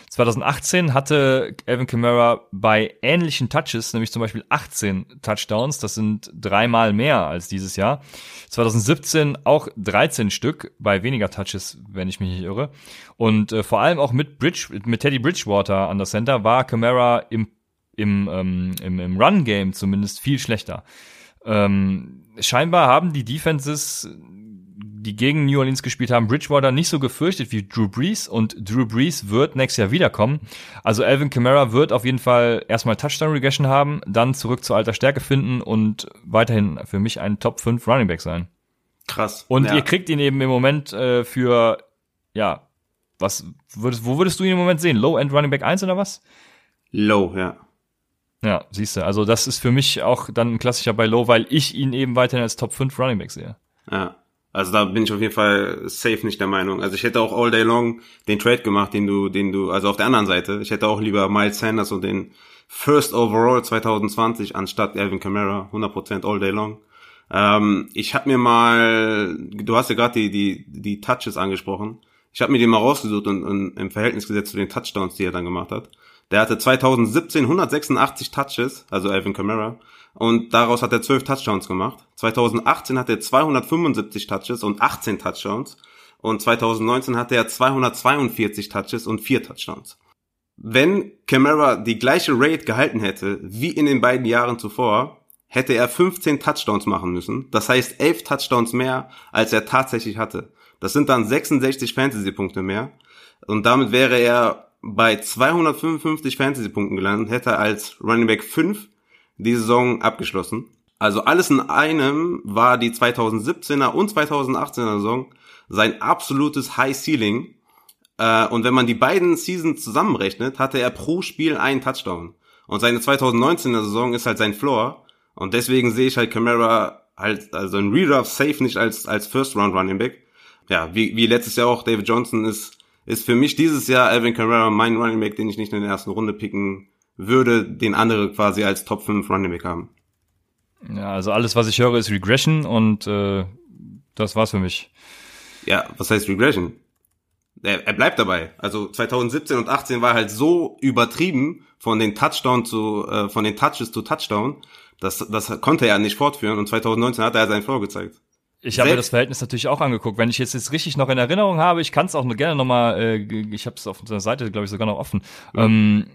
2018 hatte Alvin Kamara bei ähnlichen Touches, nämlich zum Beispiel 18 Touchdowns, das sind dreimal mehr als dieses Jahr. 2017 auch 13 Stück, bei weniger Touches, wenn ich mich nicht irre. Und äh, vor allem auch mit Bridge, mit Teddy Bridgewater an der Center war Kamara im, im, ähm, im, im Run-Game zumindest viel schlechter. Ähm, scheinbar haben die Defenses die gegen New Orleans gespielt haben, Bridgewater nicht so gefürchtet wie Drew Brees und Drew Brees wird nächstes Jahr wiederkommen. Also Alvin Kamara wird auf jeden Fall erstmal Touchdown Regression haben, dann zurück zur alter Stärke finden und weiterhin für mich ein Top 5 Running Back sein. Krass. Und ja. ihr kriegt ihn eben im Moment äh, für ja, was würdest wo würdest du ihn im Moment sehen? Low End Running Back 1 oder was? Low, ja. Ja, siehst du, also das ist für mich auch dann ein klassischer bei Low, weil ich ihn eben weiterhin als Top 5 Running Back sehe. Ja. Also da bin ich auf jeden Fall safe nicht der Meinung. Also ich hätte auch all day long den Trade gemacht, den du, den du, also auf der anderen Seite, ich hätte auch lieber Miles Sanders und den First Overall 2020 anstatt Alvin Kamara, 100% all day long. Ähm, ich habe mir mal, du hast ja gerade die, die, die Touches angesprochen. Ich habe mir die mal rausgesucht und, und im Verhältnis gesetzt zu den Touchdowns, die er dann gemacht hat. Der hatte 2017 186 Touches, also Alvin Kamara, und daraus hat er 12 Touchdowns gemacht. 2018 hat er 275 Touches und 18 Touchdowns und 2019 hatte er 242 Touches und 4 Touchdowns. Wenn Camara die gleiche Rate gehalten hätte wie in den beiden Jahren zuvor, hätte er 15 Touchdowns machen müssen. Das heißt 11 Touchdowns mehr, als er tatsächlich hatte. Das sind dann 66 Fantasy-Punkte mehr. Und damit wäre er bei 255 Fantasy-Punkten gelandet, hätte als Running Back 5 die Saison abgeschlossen. Also alles in einem war die 2017er und 2018er Saison sein absolutes High Ceiling. Äh, und wenn man die beiden Seasons zusammenrechnet, hatte er pro Spiel einen Touchdown. Und seine 2019er Saison ist halt sein Floor. Und deswegen sehe ich halt Camara halt, also ein Redraft safe nicht als, als First Round Running Back. Ja, wie, wie letztes Jahr auch David Johnson ist, ist für mich dieses Jahr Alvin Carrera mein Running Back, den ich nicht in der ersten Runde picken würde, den andere quasi als Top 5 Running Back haben. Ja, also alles, was ich höre, ist Regression und äh, das war's für mich. Ja, was heißt Regression? Er, er bleibt dabei. Also 2017 und 18 war halt so übertrieben von den Touchdown zu, äh, von den Touches zu Touchdown, das, das konnte er nicht fortführen und 2019 hat er seinen Floor gezeigt. Ich habe mir das Verhältnis natürlich auch angeguckt. Wenn ich jetzt, jetzt richtig noch in Erinnerung habe, ich kann es auch gerne nochmal, äh, ich habe es auf unserer Seite, glaube ich, sogar noch offen. Mhm. Ähm,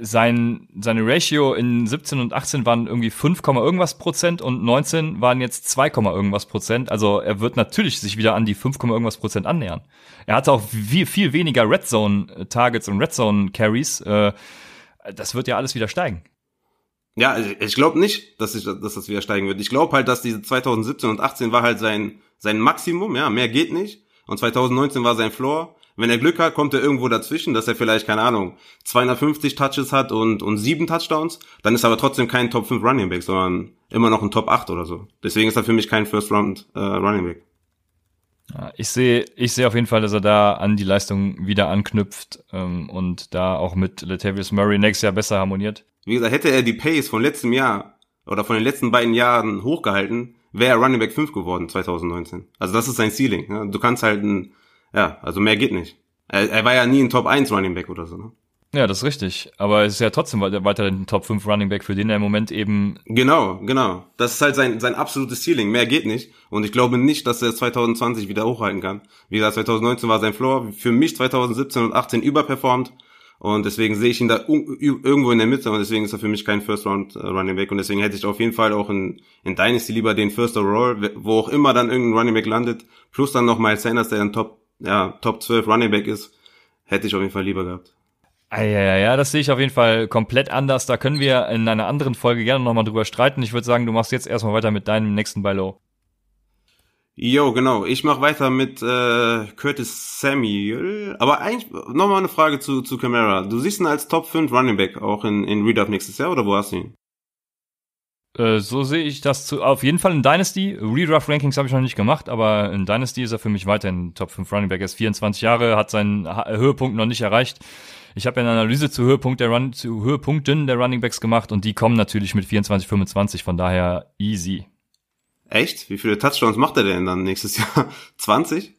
sein, seine Ratio in 17 und 18 waren irgendwie 5, irgendwas Prozent und 19 waren jetzt 2, irgendwas Prozent. Also er wird natürlich sich wieder an die 5, irgendwas Prozent annähern. Er hatte auch viel, viel weniger Red Zone Targets und Red Zone Carries. Äh, das wird ja alles wieder steigen. Ja, also ich glaube nicht, dass, ich, dass das wieder steigen wird. Ich glaube halt, dass diese 2017 und 18 war halt sein, sein Maximum, ja, mehr geht nicht. Und 2019 war sein Floor. Wenn er Glück hat, kommt er irgendwo dazwischen, dass er vielleicht, keine Ahnung, 250 Touches hat und, und sieben Touchdowns. Dann ist er aber trotzdem kein Top 5 Running Back, sondern immer noch ein Top 8 oder so. Deswegen ist er für mich kein First Round äh, Running Back. Ja, ich sehe, ich sehe auf jeden Fall, dass er da an die Leistung wieder anknüpft ähm, und da auch mit Latavius Murray nächstes Jahr besser harmoniert. Wie gesagt, hätte er die Pace von letztem Jahr oder von den letzten beiden Jahren hochgehalten, wäre er Running Back 5 geworden 2019. Also das ist sein Ceiling. Ne? Du kannst halt ein, ja, also mehr geht nicht. Er, er war ja nie ein Top 1 Running Back oder so. Ne? Ja, das ist richtig. Aber es ist ja trotzdem weiter ein Top 5 Running Back, für den er im Moment eben. Genau, genau. Das ist halt sein, sein absolutes Ceiling. Mehr geht nicht. Und ich glaube nicht, dass er 2020 wieder hochhalten kann. Wie gesagt, 2019 war sein Floor. Für mich 2017 und 18 überperformt. Und deswegen sehe ich ihn da irgendwo in der Mitte und deswegen ist er für mich kein First Round äh, Running Back und deswegen hätte ich auf jeden Fall auch in, in Dynasty lieber den First Overall, wo auch immer dann irgendein Running Back landet, plus dann noch Miles Sanders, der ein Top, ja, Top 12 Running Back ist, hätte ich auf jeden Fall lieber gehabt. Ja, ja, ja, das sehe ich auf jeden Fall komplett anders. Da können wir in einer anderen Folge gerne nochmal drüber streiten. Ich würde sagen, du machst jetzt erstmal weiter mit deinem nächsten Buy Low. Jo, genau. Ich mache weiter mit äh, Curtis Samuel. Aber eigentlich nochmal eine Frage zu, zu Camara. Du siehst ihn als Top 5 Running Back auch in, in Read nächstes Jahr oder wo hast du ihn? Äh, so sehe ich das zu, auf jeden Fall in Dynasty. Redraft Rankings habe ich noch nicht gemacht, aber in Dynasty ist er für mich weiterhin Top 5 Running Back. Er ist 24 Jahre, hat seinen Höhepunkt noch nicht erreicht. Ich habe eine Analyse zu, Höhepunkt der Run, zu Höhepunkten der Running Backs gemacht und die kommen natürlich mit 24, 25, von daher easy. Echt? Wie viele Touchdowns macht er denn dann nächstes Jahr? 20?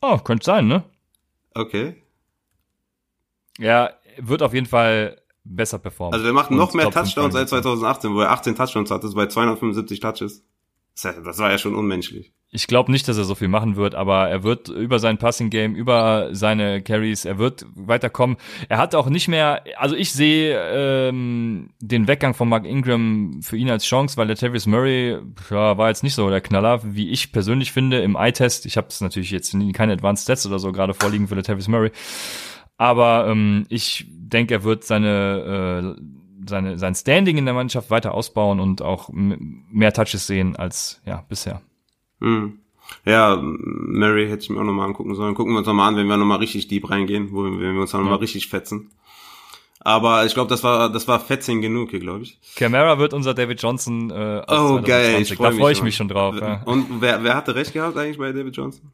Oh, könnte sein, ne? Okay. Ja, wird auf jeden Fall besser performen. Also der macht noch mehr Touchdowns als 2018, wo er 18 Touchdowns hatte, bei 275 Touches. Das war ja schon unmenschlich. Ich glaube nicht, dass er so viel machen wird, aber er wird über sein Passing Game, über seine Carries, er wird weiterkommen. Er hat auch nicht mehr, also ich sehe ähm, den Weggang von Mark Ingram für ihn als Chance, weil der Tavis Murray ja, war jetzt nicht so der Knaller, wie ich persönlich finde im Eye-Test. Ich habe es natürlich jetzt keine Advanced Stats oder so gerade vorliegen für der Tavis Murray, aber ähm, ich denke, er wird seine äh, seine, sein Standing in der Mannschaft weiter ausbauen und auch mehr Touches sehen als ja bisher. Hm. Ja, Mary hätte ich mir auch nochmal angucken sollen. Gucken wir uns nochmal an, wenn wir nochmal richtig deep reingehen, wo wir, wenn wir uns dann nochmal ja. richtig fetzen. Aber ich glaube, das war das war fetzing genug hier, glaube ich. Camara wird unser David Johnson. Äh, oh geil, ich freu da freue ich mich schon drauf. Ja. Und wer, wer hatte recht gehabt eigentlich bei David Johnson?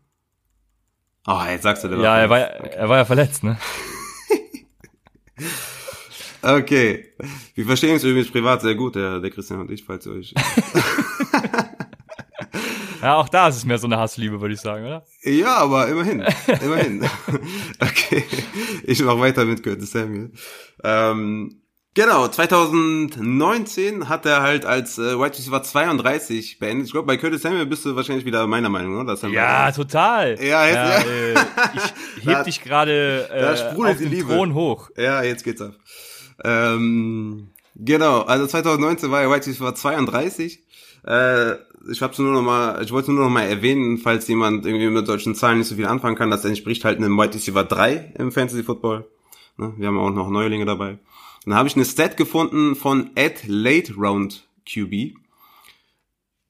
Oh, jetzt sagst du der Ja, er war, er war ja verletzt, ne? Okay. Wir verstehen uns übrigens privat sehr gut, der, der Christian und ich, falls ihr euch. ja, auch da ist es mehr so eine Hassliebe, würde ich sagen, oder? Ja, aber immerhin. Immerhin. okay. Ich mach weiter mit Curtis Samuel. Ähm, Genau, 2019 hat er halt als äh, White Receiver 32 beendet. Ich glaube, bei Curtis Samuel bist du wahrscheinlich wieder meiner Meinung, oder? ja, total. Ja, jetzt, ja, ja. Äh, ich heb dich gerade äh, auf den Liebe. Thron hoch. Ja, jetzt geht's ab. Ähm, genau, also 2019 war er White Receiver 32. Äh, ich hab's nur noch mal, ich wollte nur noch mal erwähnen, falls jemand irgendwie mit solchen Zahlen nicht so viel anfangen kann, das entspricht halt einem White Receiver 3 im Fantasy Football. Ne? Wir haben auch noch Neulinge dabei. Dann habe ich eine Stat gefunden von Ed Late Round QB.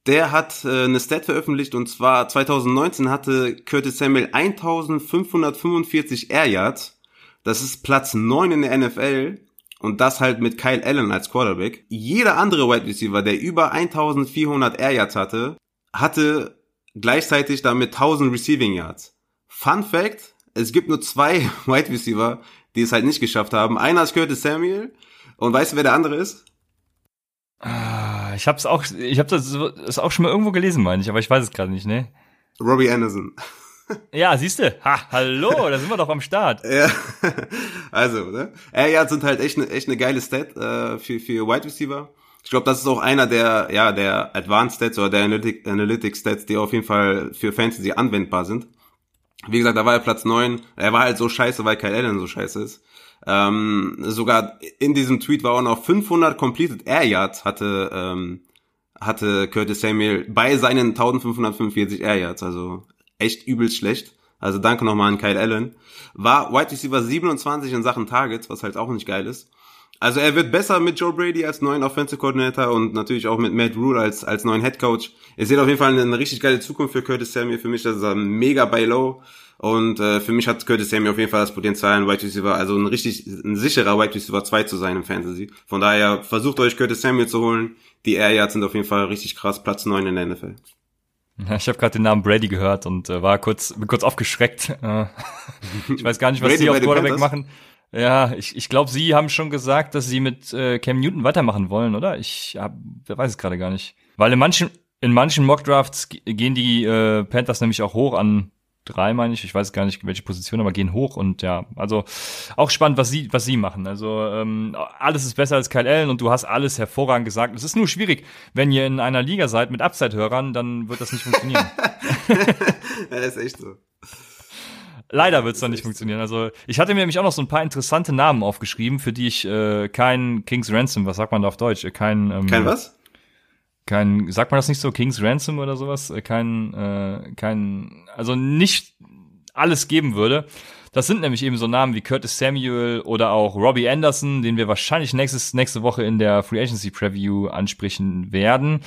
Der hat äh, eine Stat veröffentlicht und zwar 2019 hatte Curtis Samuel 1545 Air Yards. Das ist Platz 9 in der NFL und das halt mit Kyle Allen als Quarterback. Jeder andere Wide Receiver, der über 1400 Air Yards hatte, hatte gleichzeitig damit 1000 Receiving Yards. Fun Fact, es gibt nur zwei Wide Receiver, die es halt nicht geschafft haben. Einer ist Curtis Samuel und weißt du, wer der andere ist? Ah, ich hab's auch, ich hab das, das auch schon mal irgendwo gelesen, meine ich, aber ich weiß es gerade nicht, ne? Robbie Anderson. Ja, siehst du. Ha, hallo, da sind wir doch am Start. ja. Also, ne? Air Yards sind halt echt eine echt eine geile Stat äh, für für Wide Receiver. Ich glaube, das ist auch einer der ja der Advanced Stats oder der Analytic, Analytics Stats, die auf jeden Fall für Fantasy anwendbar sind. Wie gesagt, da war er Platz neun. Er war halt so scheiße, weil Kyle Allen so scheiße ist. Ähm, sogar in diesem Tweet war auch noch 500 completed Air Yards hatte ähm, hatte Curtis Samuel bei seinen 1545 Air Yards. Also echt übelst schlecht. Also danke nochmal an Kyle Allen. War White Receiver 27 in Sachen Targets, was halt auch nicht geil ist. Also er wird besser mit Joe Brady als neuen Offensive Coordinator und natürlich auch mit Matt Rule als, als neuen Head Coach. Er sieht auf jeden Fall eine, richtig geile Zukunft für Curtis Samuel. Für mich das ist er mega bei Low. Und äh, für mich hat Curtis Samuel auf jeden Fall das Potenzial, ein Wide Receiver, also ein richtig, ein sicherer Wide Receiver 2 zu sein im Fantasy. Von daher versucht euch Curtis Samuel zu holen. Die Air Yards sind auf jeden Fall richtig krass, Platz 9 in der NFL. Ja, ich habe gerade den Namen Brady gehört und äh, war kurz, bin kurz aufgeschreckt. Äh, ich weiß gar nicht, was Brady sie auf Quarterback machen. Ja, ich, ich glaube, sie haben schon gesagt, dass sie mit äh, Cam Newton weitermachen wollen, oder? Ich hab, weiß es gerade gar nicht. Weil in manchen, in manchen Mockdrafts gehen die äh, Panthers nämlich auch hoch an drei, meine ich. Ich weiß gar nicht, welche Position, aber gehen hoch und ja, also auch spannend, was sie, was sie machen. Also ähm, alles ist besser als Kyle Allen und du hast alles hervorragend gesagt. Es ist nur schwierig, wenn ihr in einer Liga seid mit Upside-Hörern, dann wird das nicht funktionieren. Ja, ist echt so. Leider wird es dann nicht funktionieren. Also ich hatte mir nämlich auch noch so ein paar interessante Namen aufgeschrieben, für die ich äh, kein King's Ransom, was sagt man da auf Deutsch? Äh, Kein, ähm, Kein was? Kein, sagt man das nicht so, King's Ransom oder sowas? Äh, Kein, äh, kein, also nicht alles geben würde. Das sind nämlich eben so Namen wie Curtis Samuel oder auch Robbie Anderson, den wir wahrscheinlich nächstes, nächste Woche in der Free Agency Preview ansprechen werden.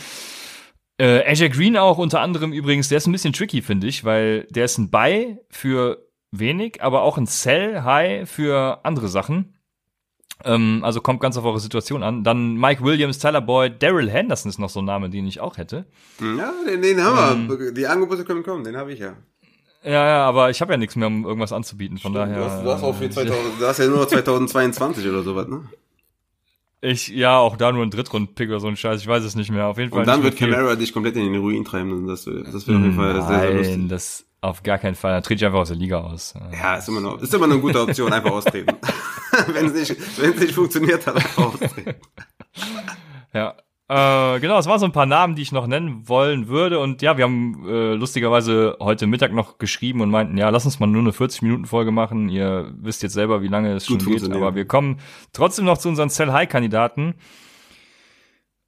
Äh, Azure Green auch unter anderem übrigens, der ist ein bisschen tricky, finde ich, weil der ist ein Buy für wenig, aber auch ein Sell High für andere Sachen. Ähm, also kommt ganz auf eure Situation an. Dann Mike Williams, Tyler Boyd, Daryl Henderson ist noch so ein Name, den ich auch hätte. Ja, den, den haben Ähm. wir. Die Angebote können kommen, den habe ich ja. Ja, ja, aber ich habe ja nichts mehr, um irgendwas anzubieten. Von daher. du, hast, du, hast auch für äh, 2000, du hast ja nur 2022 oder sowas, ne? Ich, ja, auch da nur ein Drittrund-Pick oder so ein Scheiß, ich weiß es nicht mehr. Auf jeden Fall. Und dann wird viel. Camara dich komplett in den Ruin treiben. Das, wird- das wird auf jeden Fall sehr, sehr lustig. Nein, das auf gar keinen Fall. Dann trete ich einfach aus der Liga aus. Ja, ist immer noch, ist immer eine gute Option, einfach austreten. wenn es nicht, nicht funktioniert hat. Ja. Äh, genau, es waren so ein paar Namen, die ich noch nennen wollen würde. Und ja, wir haben äh, lustigerweise heute Mittag noch geschrieben und meinten, ja, lass uns mal nur eine 40-Minuten-Folge machen. Ihr wisst jetzt selber, wie lange es Gut schon geht. Aber wir kommen trotzdem noch zu unseren Sell-High-Kandidaten.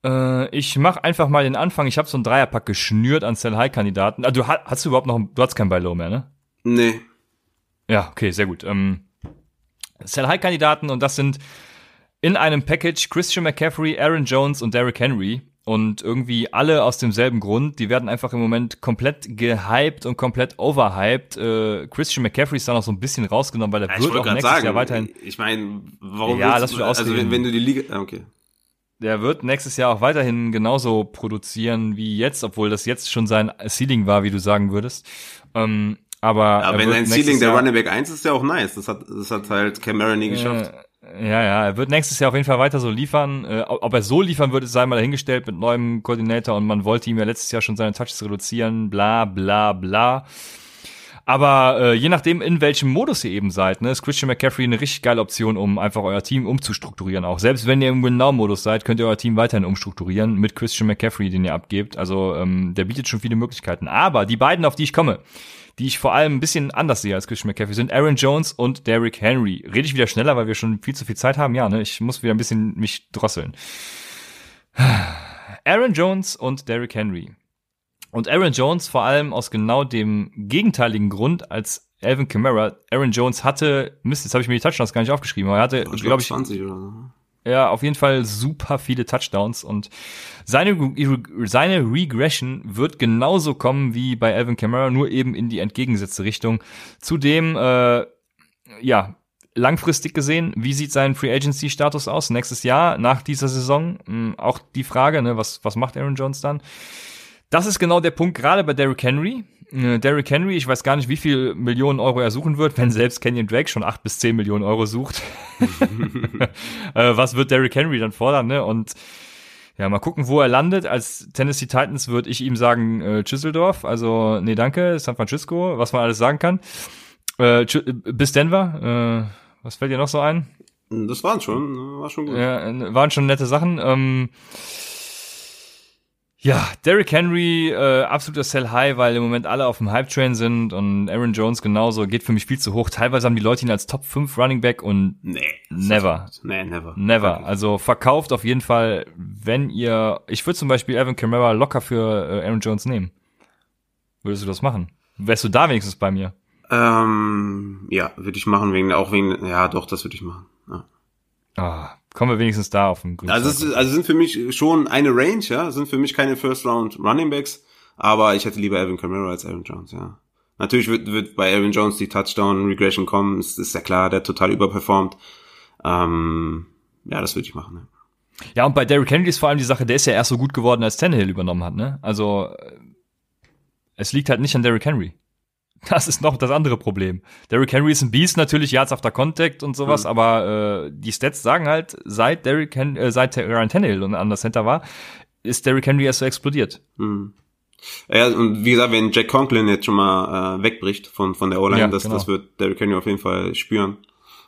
Äh, ich mache einfach mal den Anfang. Ich habe so einen Dreierpack geschnürt an Sell-High-Kandidaten. Ah, du ha- hast du überhaupt noch, du hast kein Buy Low mehr, ne? Nee. Ja, okay, sehr gut. Ähm, Sell-High-Kandidaten und das sind in einem Package Christian McCaffrey, Aaron Jones und Derrick Henry. Und irgendwie alle aus demselben Grund. Die werden einfach im Moment komplett gehypt und komplett overhyped. Äh, Christian McCaffrey ist da noch so ein bisschen rausgenommen, weil er Ja, wird auch nächstes sagen, Jahr weiterhin, ich meine, warum Ja, lass mich also wenn, wenn du die Liga, ah, okay. der wird nächstes Jahr auch weiterhin genauso produzieren wie jetzt, obwohl das jetzt schon sein Ceiling war, wie du sagen würdest. Ähm, aber Aber er wenn nächstes Ceiling der Jahr- Running Back 1 ist, ja auch nice. Das hat, das hat halt Camara nie geschafft. Äh, Ja, ja, er wird nächstes Jahr auf jeden Fall weiter so liefern. Äh, ob er so liefern wird, sei mal dahingestellt mit neuem Koordinator und man wollte ihm ja letztes Jahr schon seine Touches reduzieren, bla bla bla. Aber äh, je nachdem, in welchem Modus ihr eben seid, ne, ist Christian McCaffrey eine richtig geile Option, um einfach euer Team umzustrukturieren. Auch selbst wenn ihr im Win-Now-Modus seid, könnt ihr euer Team weiterhin umstrukturieren mit Christian McCaffrey, den ihr abgebt. Also ähm, der bietet schon viele Möglichkeiten. Aber die beiden, auf die ich komme, die ich vor allem ein bisschen anders sehe als Christian McCaffrey, sind Aaron Jones und Derrick Henry. Rede ich wieder schneller, weil wir schon viel zu viel Zeit haben? Ja, ne? Ich muss wieder ein bisschen mich drosseln. Aaron Jones und Derrick Henry. Und Aaron Jones vor allem aus genau dem gegenteiligen Grund als Alvin Kamara. Aaron Jones hatte, Mist, jetzt habe ich mir die Touchdowns gar nicht aufgeschrieben, aber er hatte, glaube ich, 20 oder so. Ja, auf jeden Fall super viele Touchdowns und seine, seine Regression wird genauso kommen wie bei Alvin Kamara, nur eben in die entgegengesetzte Richtung. Zudem, äh, ja, langfristig gesehen, wie sieht sein Free Agency Status aus nächstes Jahr nach dieser Saison? Hm, auch die Frage, ne, was, was macht Aaron Jones dann? Das ist genau der Punkt, gerade bei Derrick Henry. Äh, Derrick Henry, ich weiß gar nicht, wie viel Millionen Euro er suchen wird, wenn selbst Kenyon Drake schon acht bis zehn Millionen Euro sucht. äh, was wird Derrick Henry dann fordern, ne? Und ja, mal gucken, wo er landet. Als Tennessee Titans würde ich ihm sagen, äh, Düsseldorf, also nee, danke, San Francisco, was man alles sagen kann. Äh, äh, bis Denver, äh, was fällt dir noch so ein? Das waren schon, war schon gut. Ja, waren schon nette Sachen. Ähm, ja, Derrick Henry, äh, absoluter Sell High, weil im Moment alle auf dem Hype-Train sind und Aaron Jones genauso, geht für mich viel zu hoch. Teilweise haben die Leute ihn als Top 5 Running Back und Nee. never. Nee, never. Never. Also verkauft auf jeden Fall, wenn ihr. Ich würde zum Beispiel Alvin Kamara locker für äh, Aaron Jones nehmen. Würdest du das machen? Wärst du da wenigstens bei mir? Ähm, ja, würde ich machen, wegen, auch wegen, ja, doch, das würde ich machen. Ja. Ah, kommen wir wenigstens da auf den grünen Also, es ist, also sind für mich schon eine Range, ja, sind für mich keine First Round Running Backs, aber ich hätte lieber Evan Kamara als Aaron Jones, ja. Natürlich wird, wird bei Aaron Jones die Touchdown Regression kommen, ist, ist ja klar, der total überperformt. Ähm, ja, das würde ich machen. Ne? Ja, und bei Derrick Henry ist vor allem die Sache, der ist ja erst so gut geworden, als Tannehill übernommen hat, ne? Also äh, es liegt halt nicht an Derrick Henry. Das ist noch das andere Problem. Derrick Henry ist ein Beast natürlich, Yards after Contact und sowas, mhm. aber äh, die Stats sagen halt, seit Derrick Hen äh, seit Ryan Tannehill und an der Center war, ist Derrick Henry erst so explodiert. Mhm. Ja, und wie gesagt, wenn Jack Conklin jetzt schon mal äh, wegbricht von, von der O-Line, ja, das, genau. das wird Derrick Henry auf jeden Fall spüren.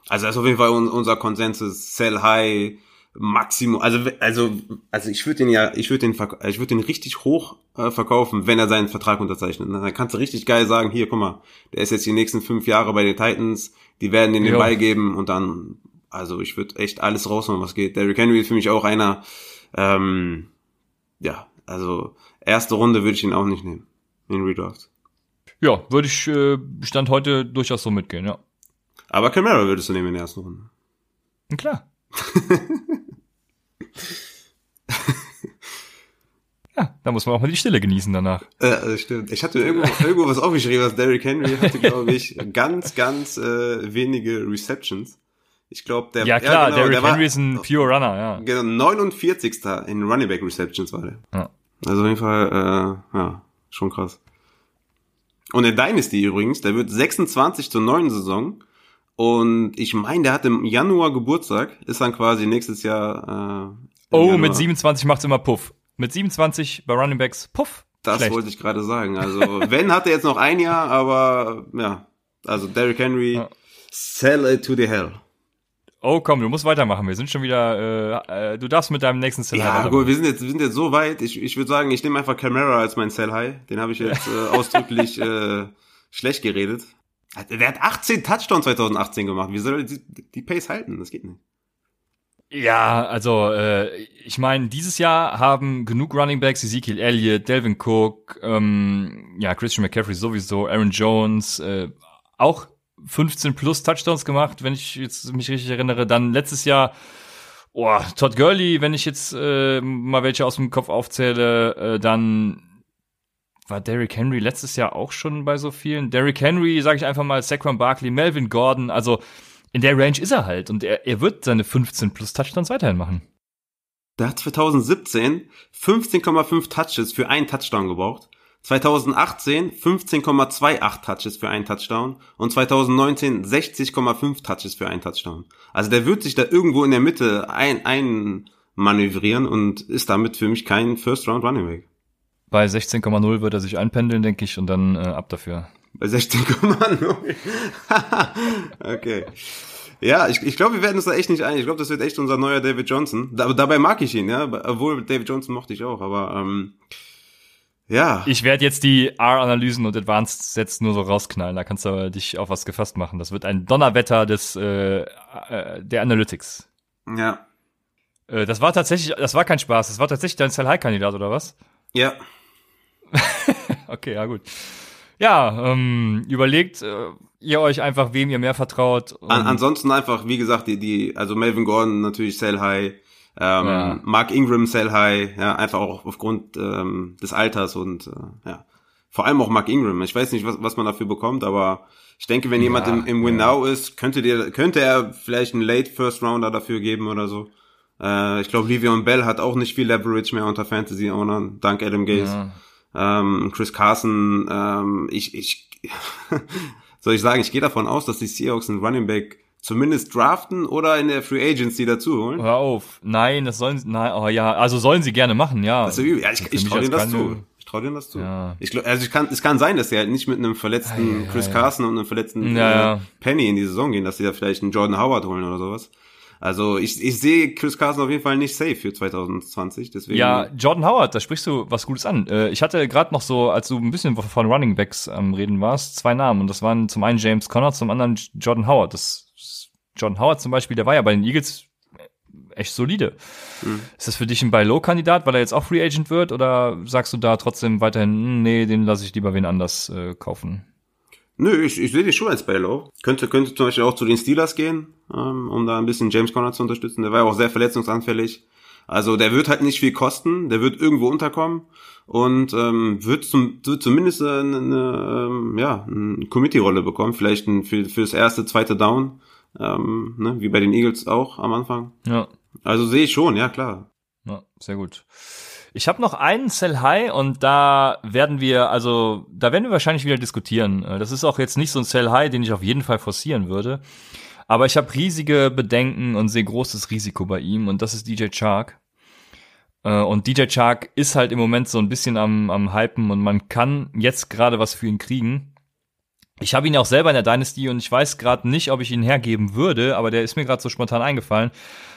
Also das ist auf jeden Fall un unser Konsensus, sell high, Maximum, also also also ich würde den ja, ich würde den ich würde den richtig hoch äh, verkaufen, wenn er seinen Vertrag unterzeichnet. Dann kannst du richtig geil sagen, hier, guck mal, der ist jetzt die nächsten fünf Jahre bei den Titans, die werden den den Ball geben und dann, also ich würde echt alles rausholen, was geht. Derrick Henry ist für mich auch einer, ähm, ja, also erste Runde würde ich ihn auch nicht nehmen in Redraft. Ja, würde ich äh, Stand heute durchaus so mitgehen, ja. Aber Camara würdest du nehmen in der ersten Runde. Klar. ja, da muss man auch mal die Stille genießen danach. Äh, stimmt. Ich hatte irgendwo, irgendwo was aufgeschrieben, was Derrick Henry hatte, glaube ich, ganz, ganz äh, wenige Receptions. Ich glaube, der Ja klar, ja, genau, Derrick Henry war, ist ein Pure Runner, ja. Genau, 49. in Running Back Receptions war der. Ja. Also auf jeden Fall, äh, ja, schon krass. Und der Dynasty übrigens, der wird 26 zur neuen Saison und ich meine, der hat im Januar Geburtstag, ist dann quasi nächstes Jahr. Äh, oh, Januar. mit 27 macht's immer Puff. Mit 27 bei Running Backs Puff. Das Schlecht. wollte ich gerade sagen. Also, wenn hat er jetzt noch ein Jahr, aber ja. Also Derrick Henry, ja. sell it to the hell. Oh komm, du musst weitermachen. Wir sind schon wieder. Äh, äh, du darfst mit deinem nächsten Sell High. Ja, gut, wir sind jetzt, wir sind jetzt so weit. Ich, ich würde sagen, ich nehme einfach Camera als mein Sell High. Den habe ich jetzt äh, ausdrücklich äh, schlecht geredet. Der hat 18 Touchdowns 2018 gemacht. Wie soll er die, die Pace halten? Das geht nicht. Ja, also äh, ich meine, dieses Jahr haben genug Running Backs, Ezekiel Elliott, Delvin Cook, ähm, ja, Christian McCaffrey sowieso, Aaron Jones, äh, auch 15 plus Touchdowns gemacht, wenn ich jetzt mich richtig erinnere. Dann letztes Jahr, oh, Todd Gurley, wenn ich jetzt äh, mal welche aus dem Kopf aufzähle, äh, dann war Derrick Henry letztes Jahr auch schon bei so vielen. Derrick Henry, sage ich einfach mal, Saquon Barkley, Melvin Gordon, also in der Range ist er halt und er, er wird seine 15 plus Touchdowns weiterhin machen. Der hat 2017 15,5 Touches für einen Touchdown gebraucht. 2018 15,28 Touches für einen Touchdown und 2019 60,5 Touches für einen Touchdown. Also der wird sich da irgendwo in der Mitte ein, ein manövrieren und ist damit für mich kein First Round Running Back. Bei 16,0 wird er sich einpendeln, denke ich, und dann äh, ab dafür. Bei 16,0. okay. Ja, ich, ich glaube, wir werden uns da echt nicht ein. Ich glaube, das wird echt unser neuer David Johnson. Da, dabei mag ich ihn, ja. Obwohl David Johnson mochte ich auch, aber ähm, ja. Ich werde jetzt die R-Analysen und Advanced Sets nur so rausknallen. Da kannst du dich auf was gefasst machen. Das wird ein Donnerwetter des äh, äh, der Analytics. Ja. Äh, das war tatsächlich, das war kein Spaß. Das war tatsächlich dein Sell-High-Kandidat, oder was? Ja. okay, ja gut. Ja, ähm, überlegt äh, ihr euch einfach, wem ihr mehr vertraut. An, ansonsten einfach, wie gesagt, die, die, also Melvin Gordon natürlich Sell High, ähm, ja. Mark Ingram Sell High, ja, einfach auch aufgrund ähm, des Alters und äh, ja. Vor allem auch Mark Ingram. Ich weiß nicht, was, was man dafür bekommt, aber ich denke, wenn jemand ja, im, im Win Now ist, könnte der, könnte er vielleicht einen Late First Rounder dafür geben oder so. Äh, ich glaube, Livion Bell hat auch nicht viel Leverage mehr unter Fantasy Ownern, dank Adam Gaze. Ähm, Chris Carson, ähm, ich, ich, soll ich sagen, ich gehe davon aus, dass die Seahawks einen Running Back zumindest draften oder in der Free Agency dazu holen. Hör auf. Nein, das sollen sie, nein, oh ja, also sollen sie gerne machen, ja. Also, ja, ich, ich traue denen das zu. Ich traue denen das zu. Ja. Ich, also ich kann, es kann sein, dass sie halt nicht mit einem verletzten ja, Chris ja, Carson und einem verletzten äh, Penny in die Saison gehen, dass sie da vielleicht einen Jordan Howard holen oder sowas. Also ich, ich sehe Chris Carson auf jeden Fall nicht safe für 2020. Deswegen ja, Jordan Howard, da sprichst du was Gutes an. Äh, ich hatte gerade noch so, als du ein bisschen von Running Backs am Reden warst, zwei Namen. Und das waren zum einen James Conner, zum anderen Jordan Howard. Das Jordan Howard zum Beispiel, der war ja bei den Eagles echt solide. Mhm. Ist das für dich ein Buy-Low-Kandidat, weil er jetzt auch Free Agent wird? Oder sagst du da trotzdem weiterhin, hm, nee, den lasse ich lieber wen anders äh, kaufen? Nö, ich, ich sehe dich schon als Bailow. Könnte, könnte zum Beispiel auch zu den Steelers gehen, ähm, um da ein bisschen James Conner zu unterstützen. Der war ja auch sehr verletzungsanfällig. Also der wird halt nicht viel kosten, der wird irgendwo unterkommen und ähm, wird, zum, wird zumindest eine, eine, ähm, ja, eine Committee-Rolle bekommen, vielleicht ein, für, für das erste, zweite Down, ähm, ne, wie bei den Eagles auch am Anfang. Ja. Also sehe ich schon, ja klar. Ja, sehr gut. Ich habe noch einen Sell High und da werden wir, also da werden wir wahrscheinlich wieder diskutieren. Äh, das ist auch jetzt nicht so ein Sell High, den ich auf jeden Fall forcieren würde. Aber ich habe riesige Bedenken und sehe großes Risiko bei ihm und das ist DJ Chark. Äh, und DJ Chark ist halt im Moment so ein bisschen am, am Hypen und man kann jetzt gerade was für ihn kriegen. Ich habe ihn auch selber in der Dynasty und ich weiß gerade nicht, ob ich ihn hergeben würde, aber der ist mir gerade so spontan eingefallen,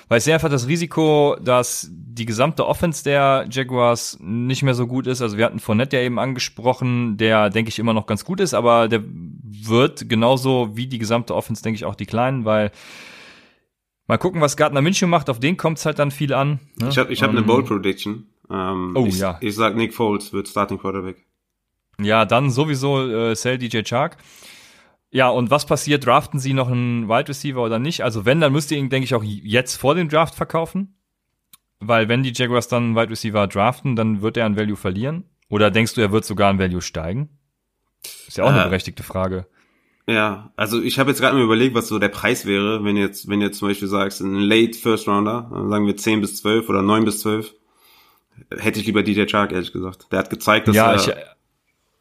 weil ich sehe einfach das Risiko, dass die gesamte Offense der Jaguars nicht mehr so gut ist. Also wir hatten Fournette ja eben angesprochen, der denke ich immer noch ganz gut ist, aber der wird genauso wie die gesamte Offense, denke ich, auch die kleinen, weil Mal gucken, was Gardner Minshew macht. Auf den kommt es halt dann viel an. Ne? Ich habe ich hab um, eine ähm, Bold Prediction. Ähm, oh ich, ja. Ich sag Nick Foles wird Starting Quarterback. Ja, dann sowieso äh, Sell DJ Chark. Ja, und was passiert? Draften sie noch einen Wide Receiver oder nicht? Also wenn, dann müsst ihr ihn, denke ich, auch jetzt vor dem Draft verkaufen. Weil wenn die Jaguars dann einen Wide Receiver draften, dann wird er an Value verlieren. Oder denkst du, er wird sogar an Value steigen? Ist ja auch äh, eine berechtigte Frage. Ja, also ich habe jetzt gerade mal überlegt, was so der Preis wäre, wenn jetzt, wenn jetzt zum Beispiel sagst, ein Late First Rounder, sagen wir 10 bis 12 oder 9 bis 12, hätte ich lieber DJ Chark, ehrlich gesagt. Der hat gezeigt, dass ja, er, ich, äh,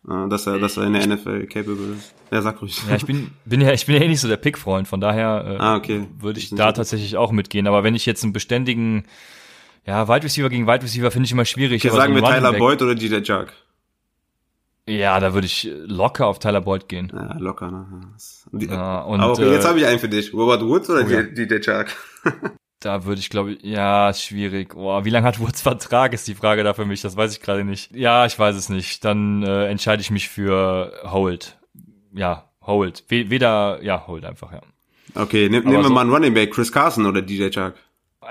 dass er, dass er in der NFL capable ist. Ja, sag ruhig. Ja, ich bin, bin ja, ich bin ja eh nicht so der Pick-Freund, von daher äh, ah, okay. würde ich da tatsächlich auch mitgehen. Aber wenn ich jetzt einen beständigen, ja, Wide Receiver gegen Wide Receiver finde ich immer schwierig. Okay, sagen so wir Tyler Boyd oder DJ Chark? Ja, da würde ich locker auf Tyler Boyd gehen. Ja, locker, ne? Die, ja, und, aber okay, jetzt äh, habe ich einen für dich. Robert Woods oder oh. DJ Chark? da würde ich, glaube ich, ja, schwierig. Oh, wie lange hat Woods Vertrag, ist die Frage da für mich. Das weiß ich gerade nicht. Ja, ich weiß es nicht. Dann äh, entscheide ich mich für Hold. Ja, Hold. Weder, ja, Hold einfach, ja. Okay, nehmen wir so, mal einen Running Back, Chris Carson oder DJ Chark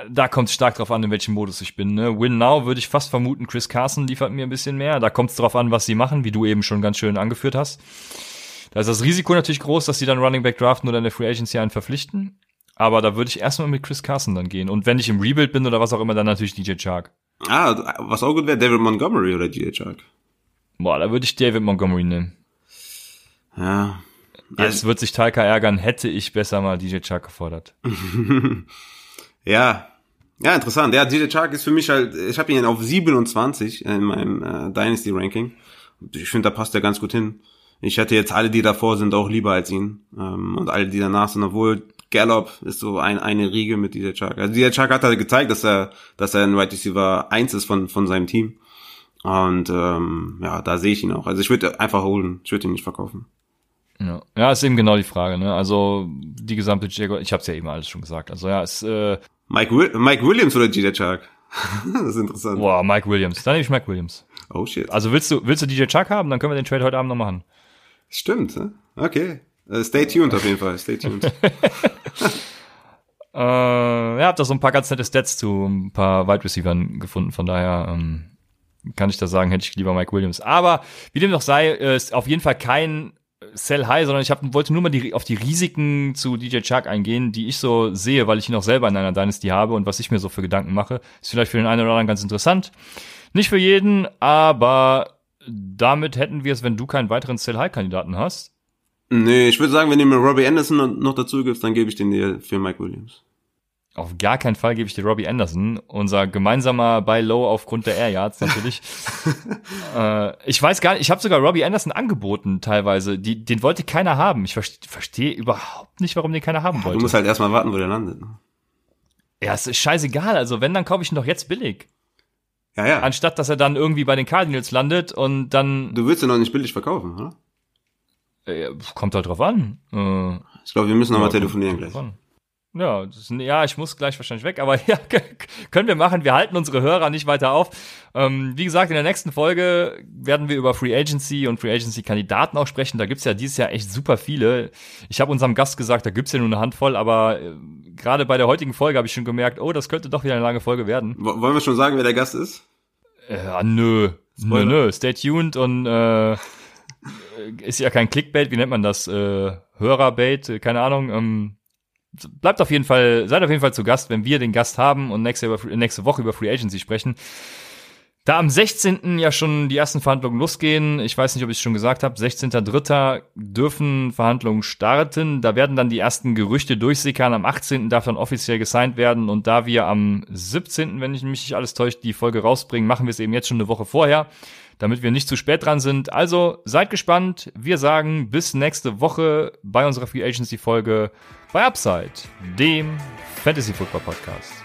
da kommt es stark drauf an, in welchem Modus ich bin. Ne? Win Now würde ich fast vermuten, Chris Carson liefert mir ein bisschen mehr. Da kommt es drauf an, was sie machen, wie du eben schon ganz schön angeführt hast. Da ist das Risiko natürlich groß, dass sie dann Running Back draften oder in der Free Agency einen verpflichten. Aber da würde ich erstmal mit Chris Carson dann gehen. Und wenn ich im Rebuild bin oder was auch immer, dann natürlich DJ Chark. Ah, was auch gut wäre, David Montgomery oder DJ Chark. Boah, da würde ich David Montgomery nehmen. Ja. Jetzt wird sich Talca ärgern, hätte ich besser mal DJ Chark gefordert. Ja, ja, interessant. Ja, DJ Chark ist für mich halt, ich habe ihn auf 27 in meinem äh, Dynasty Ranking. Ich finde, da passt er ganz gut hin. Ich hätte jetzt alle, die davor sind, auch lieber als ihn. Ähm, und alle, die danach sind, obwohl Gallop ist so ein, eine Riege mit DJ Chark. Also DJ Chark hat halt gezeigt, dass er, dass er ein Right Receiver 1 ist von, von seinem Team. Und ähm, ja, da sehe ich ihn auch. Also ich würde einfach holen, ich würde ihn nicht verkaufen. Ja. ja, ist eben genau die Frage. Ne? Also die gesamte Jaguar, ich habe es ja eben alles schon gesagt. Also ja, es äh, Mike, Will Mike Williams oder DJ Chuck? das ist interessant. Boah, Mike Williams. Dann nehme ich Mike Williams. Oh shit. Also willst du willst du DJ Chuck haben? Dann können wir den Trade heute Abend noch machen. Stimmt. Okay. Uh, stay tuned auf jeden Fall. Stay tuned. äh, ja, hab da so ein paar ganz nette Stats zu ein paar Wide Receivers gefunden. Von daher ähm, kann ich da sagen, hätte ich lieber Mike Williams. Aber wie dem noch sei, ist auf jeden Fall kein Sell High, sondern ich hab, wollte nur mal die, auf die Risiken zu DJ Chuck eingehen, die ich so sehe, weil ich ihn auch selber in einer Dynasty habe und was ich mir so für Gedanken mache. Ist vielleicht für den einen oder anderen ganz interessant. Nicht für jeden, aber damit hätten wir es, wenn du keinen weiteren Sell High Kandidaten hast. Nee, ich würde sagen, wenn du mir Robbie Anderson noch dazu gibst, dann gebe ich den dir für Mike Williams. Auf gar keinen Fall gebe ich dir Robbie Anderson, unser gemeinsamer Buy Low aufgrund der Air Yards natürlich. äh, ich weiß gar nicht, ich habe sogar Robbie Anderson angeboten teilweise. Die, den wollte keiner haben. Ich verstehe versteh überhaupt nicht, warum den keiner haben wollte. Du musst halt erstmal warten, wo der landet. Ne? Ja, es ist scheißegal. Also wenn, dann kaufe ich ihn doch jetzt billig. Ja, ja. Anstatt, dass er dann irgendwie bei den Cardinals landet und dann. Du willst ihn noch nicht billig verkaufen, oder? Äh, kommt halt drauf an. Äh, ich glaube, wir müssen nochmal ja, telefonieren gleich. An. Ja, das, ja, ich muss gleich wahrscheinlich weg, aber ja, können wir machen. Wir halten unsere Hörer nicht weiter auf. Ähm, wie gesagt, in der nächsten Folge werden wir über Free Agency und Free Agency Kandidaten auch sprechen. Da gibt's ja dieses Jahr echt super viele. Ich habe unserem Gast gesagt, da gibt's ja nur eine Handvoll, aber äh, gerade bei der heutigen Folge habe ich schon gemerkt, oh, das könnte doch wieder eine lange Folge werden. Wollen wir schon sagen, wer der Gast ist? Ja, nö. Spoiler. Nö, nö. Stay tuned und äh, äh, ist ja kein Clickbait, wie nennt man das? Äh, Hörerbait, äh, keine Ahnung. Ähm, bleibt auf jeden Fall, seid auf jeden Fall zu Gast, wenn wir den Gast haben und nächste, nächste Woche über Free Agency sprechen. Da am 16. ja schon die ersten Verhandlungen losgehen, ich weiß nicht, ob ich es schon gesagt habe, 16.3. dürfen Verhandlungen starten. Da werden dann die ersten Gerüchte durchsickern. Am 18. darf dann offiziell gesigned werden. Und da wir am 17., wenn ich mich nicht alles täuscht, die Folge rausbringen, machen wir es eben jetzt schon eine Woche vorher, damit wir nicht zu spät dran sind. Also seid gespannt. Wir sagen bis nächste Woche bei unserer Free Agency Folge bei Upside, dem Fantasy Football Podcast.